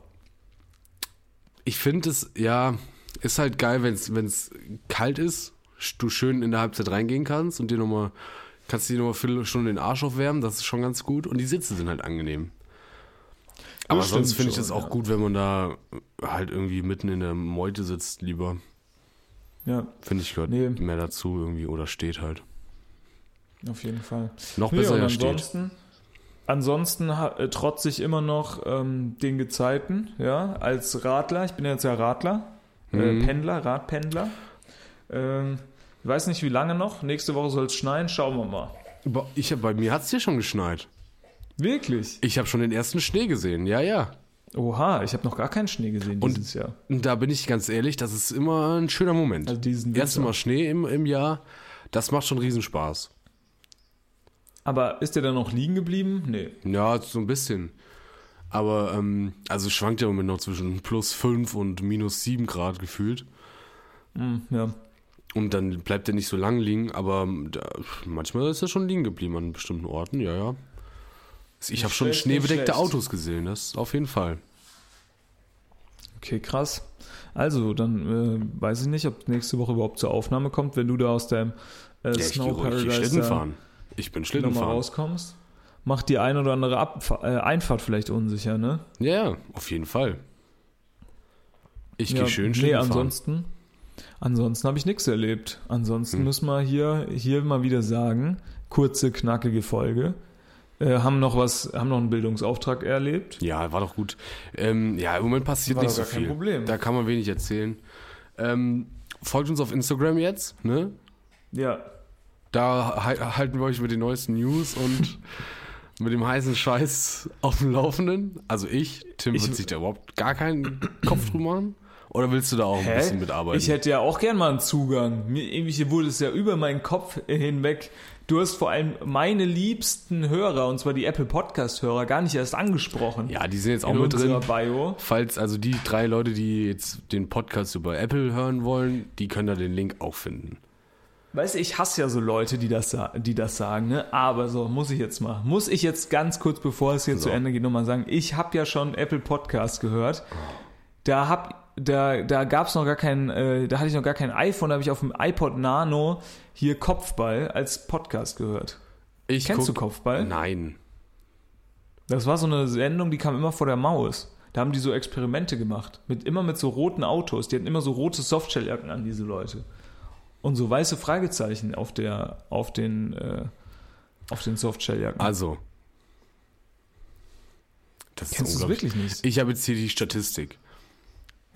ich finde es, ja, ist halt geil, wenn es kalt ist, du schön in der Halbzeit reingehen kannst und dir nochmal, kannst dir nochmal Viertelstunde den Arsch aufwärmen, das ist schon ganz gut. Und die Sitze sind halt angenehm. Aber Das sonst finde ich es auch ja. gut, wenn man da halt irgendwie mitten in der Meute sitzt, lieber. Ja, Finde ich gehört Nee. mehr dazu irgendwie oder steht halt. auf jeden Fall. Noch Nee, besser ja steht. ansonsten, äh, trotz ich immer noch ähm, den Gezeiten, ja, als Radler. Ich bin ja jetzt ja Radler, äh, Mhm. Pendler, Radpendler. Ähm, ich weiß nicht, wie lange noch. Nächste Woche soll es schneien. Schauen wir mal. Ich hab, bei mir hat es hier schon geschneit. Wirklich? Ich habe schon den ersten Schnee gesehen, ja, ja. Oha, ich habe noch gar keinen Schnee gesehen Und- dieses Jahr. Und da bin ich ganz ehrlich, das ist immer ein schöner Moment. Also diesen Erste Winter. Mal Schnee im, im Jahr, das macht schon Riesenspaß. Aber ist der dann noch liegen geblieben? Nee. Ja, so ein bisschen. Aber, ähm, also es schwankt ja im Moment noch zwischen plus 5 und minus 7 Grad gefühlt. Hm, ja. Und dann bleibt er nicht so lang liegen, aber ähm, da, manchmal ist er schon liegen geblieben an bestimmten Orten, ja, ja. Ich habe schon schneebedeckte. Autos gesehen, das auf jeden Fall. Okay, krass. Also, dann äh, weiß ich nicht, ob nächste Woche überhaupt zur Aufnahme kommt, wenn du da aus deinem äh, Ja, ich Snow Paradise fahren. Ich bin Schlitten nochmal fahren. rauskommst. Macht die ein oder andere Abfa äh, Einfahrt vielleicht unsicher, ne? Ja, auf jeden Fall. Ich ja, gehe schön Nee, Schlitten fahren. ansonsten, ansonsten habe ich nichts erlebt. Ansonsten Hm. müssen wir hier, hier mal wieder sagen, kurze, knackige Folge. Äh, haben noch was, haben noch einen Bildungsauftrag erlebt. Ja, war doch gut. Ähm, ja, im Moment passiert War nicht so viel. Problem. Da kann man wenig erzählen. Ähm, folgt uns auf Instagram jetzt, ne? Ja, Da hal- halten wir euch mit den neuesten News und mit dem heißen Scheiß auf dem Laufenden. Also ich, Tim Ich- wird sich da überhaupt gar keinen Kopf drüber machen. Oder willst du da auch ein Hä? bisschen mitarbeiten? Ich hätte ja auch gern mal einen Zugang. Mir irgendwie wurde es ja über meinen Kopf hinweg. Du hast vor allem meine liebsten Hörer, und zwar die Apple Podcast-Hörer, gar nicht erst angesprochen. ja, die sind jetzt auch in mit drin. Bio. Falls also die drei Leute, die jetzt den Podcast über Apple hören wollen, die können da den Link auch finden. Weißt du, ich hasse ja so Leute, die das, die das sagen, ne? Aber so, muss ich jetzt mal. Muss ich jetzt ganz kurz, bevor es hier So. zu Ende geht, nochmal sagen, ich habe ja schon Apple Podcast gehört. Da hab, da, da gab's noch gar kein, äh, da hatte ich noch gar kein iPhone, da habe ich auf dem iPod Nano hier Kopfball als Podcast gehört. Ich Kennst du guck- Kopfball? Nein. Das war so eine Sendung, die kam immer vor der Maus. Da haben die so Experimente gemacht. Mit, immer mit so roten Autos. Die hatten immer so rote Softshelljacken an, diese Leute. Und so weiße Fragezeichen auf, der, auf den, äh, auf den Softshelljacken. Also. Das ist Kennst du es wirklich nicht? Ich habe jetzt hier die Statistik.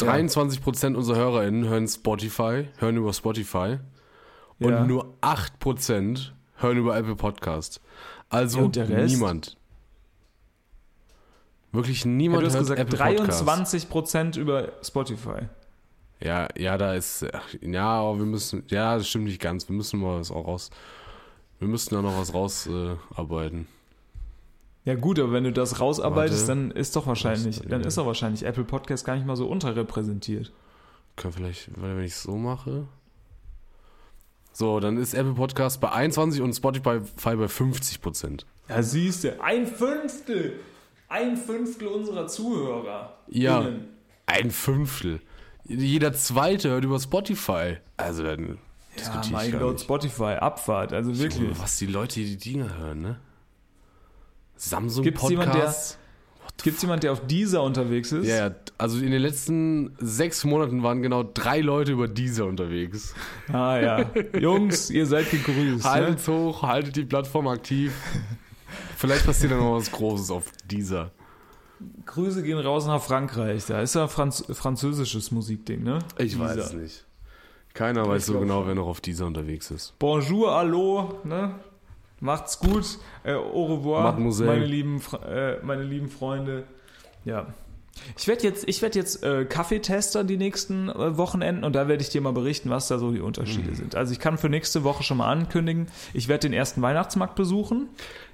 Ja. 23% unserer HörerInnen hören Spotify, hören über Spotify und Ja. nur 8% hören über Apple Podcast. Also Ja, niemand. Wirklich Ja, niemand du hast hört gesagt, Apple Podcast. 23% über Spotify. Ja, ja, da ist ach, ja, aber wir müssen ja, das stimmt nicht ganz. Wir müssen mal was auch raus. Wir müssten da noch was rausarbeiten. Äh. Ja gut, aber wenn du das rausarbeitest, Warte. dann ist doch wahrscheinlich, Was- dann ja. ist doch wahrscheinlich Apple Podcast gar nicht mal so unterrepräsentiert. Können vielleicht, wenn ich es so mache. So, dann ist Apple Podcast bei 21 und Spotify bei 50 Prozent. Ja, siehst du, ein Fünftel, ein Fünftel unserer Zuhörer. Ja. Innen. Ein Fünftel. Jeder zweite hört über Spotify. Also dann Ja, mein Gott, nicht. Spotify, Abfahrt, also wirklich. Junge, Was die Leute die Dinge hören, ne? Samsung Gibt's jemand, Podcast. Gibt es jemanden, der auf dieser unterwegs ist? Ja, ja, also in den letzten sechs Monaten waren genau drei Leute über dieser unterwegs. Ah ja. Jungs, ihr seid gegrüßt. Ne? Haltet's hoch, haltet die Plattform aktiv. Vielleicht passiert dann noch was Großes auf dieser. Grüße gehen raus nach Frankreich. Da ist ja Franz französisches Musikding, ne? Ich weiß Dieser. es nicht. Keiner weiß so genau, schon. wer noch auf dieser unterwegs ist. Bonjour, hallo, ne? Macht's gut. Äh, au revoir, Mademoiselle. meine lieben, äh, meine lieben Freunde. Ja. Ich werde jetzt, ich werd jetzt äh, Kaffeetester die nächsten äh, Wochenenden und da werde ich dir mal berichten, was da so die Unterschiede Mhm. sind. Also ich kann für nächste Woche schon mal ankündigen, ich werde den ersten Weihnachtsmarkt besuchen.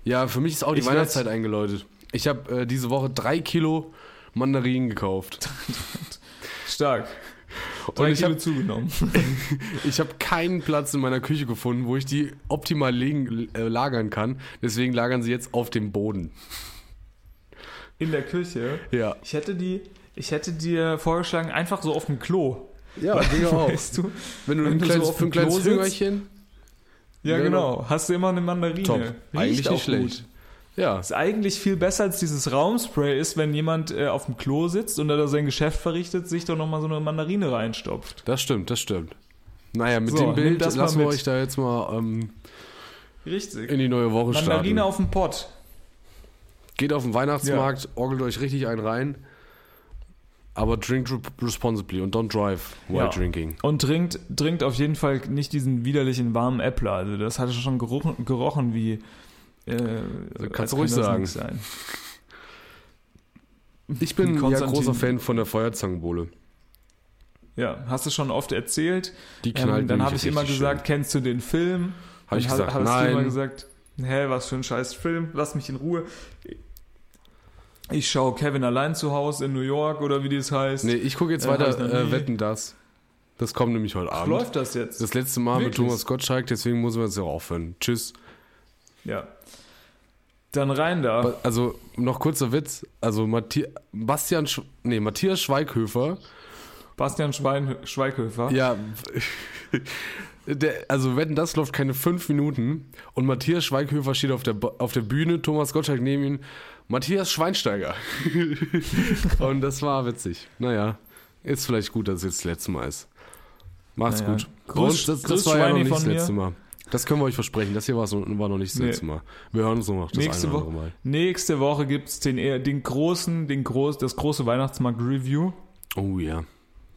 Ja, für mich ist auch die Ich Weihnachtszeit eingeläutet. Ich habe äh, diese Woche drei Kilo Mandarinen gekauft. Stark. Und Drei ich Kilo habe zugenommen. ich hab keinen Platz in meiner Küche gefunden, wo ich die optimal legen, äh, lagern kann. Deswegen lagern sie jetzt auf dem Boden. In der Küche. Ja. Ich hätte die, ich hätte dir vorgeschlagen, einfach so auf dem Klo. Ja, Digga auch. Weißt du? Wenn du Wenn ein du kleines, so auf für ein dem Klo kleines Hüngerchen. Ja, genau. Hast du immer eine Mandarine. Top. Riecht Eigentlich nicht schlecht. Gut. Ja. Ist eigentlich viel besser als dieses Raumspray ist, wenn jemand äh, auf dem Klo sitzt und da sein Geschäft verrichtet, sich doch nochmal so eine Mandarine reinstopft. Das stimmt, das stimmt. Naja, mit So, dem Bild lassen wir euch da jetzt mal ähm, Richtig. in die neue Woche Mandarine starten. auf dem Pott. Geht auf den Weihnachtsmarkt, orgelt euch richtig einen rein. Aber drink re- responsibly und don't drive while Ja. drinking. Und trinkt, trinkt auf jeden Fall nicht diesen widerlichen warmen Äppler. Also das hatte schon gerochen, gerochen wie. Äh, kannst als du ruhig sagen. Ich bin ja großer Fan von der Feuerzangenbowle. Ja, hast du schon oft erzählt. Die knallt Ähm, dann habe ich immer gesagt, kennst du den Film? Hab ich gesagt, hast nein. du immer gesagt, hä, was für ein scheiß Film, lass mich in Ruhe. Ich schaue Kevin allein zu Hause in New York oder wie das heißt. Nee, ich gucke jetzt Äh, hab weiter äh. Wetten das. Das kommt nämlich heute Abend. läuft das jetzt? Das letzte Mal mit Wirklich? Thomas Gottschalk, deswegen muss man jetzt auch aufhören. Tschüss. Ja. Dann rein da. Also noch kurzer Witz. Also Mathi Bastian, Sch nee, Matthias Schweighöfer. Bastian Schwein Schweighöfer. Ja, der, also wenn das läuft keine fünf Minuten und Matthias Schweighöfer steht auf der, auf der Bühne, Thomas Gottschalk neben ihm, Matthias Schweinsteiger. und das war witzig. Naja, ist vielleicht gut, dass es jetzt das letzte Mal ist. Macht's Naja. gut. Grüß- uns, das, das grüß war ja noch Schweini nicht das letzte Mal. Das können wir euch versprechen. Das hier war, so, war noch nicht das Nee. letzte Mal. Wir hören uns noch das Nächste eine oder andere Mal. nächste Woche gibt es den, eher- den großen, den groß, das große Weihnachtsmarkt-Review. Oh ja.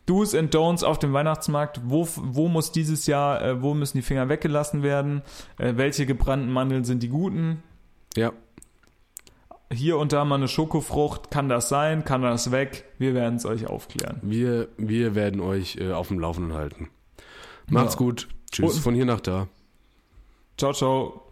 Do's and Don'ts auf dem Weihnachtsmarkt. Wo, wo muss dieses Jahr, äh, wo müssen die Finger weggelassen werden? Äh, welche gebrannten Mandeln sind die guten? Ja, Hier und da mal eine Schokofrucht. Kann das sein? Kann das weg? Wir werden es euch aufklären. wir, wir werden euch äh, auf dem Laufenden halten. Macht's Ja. gut. Tschüss. Und- Von hier nach da. Ciao, ciao.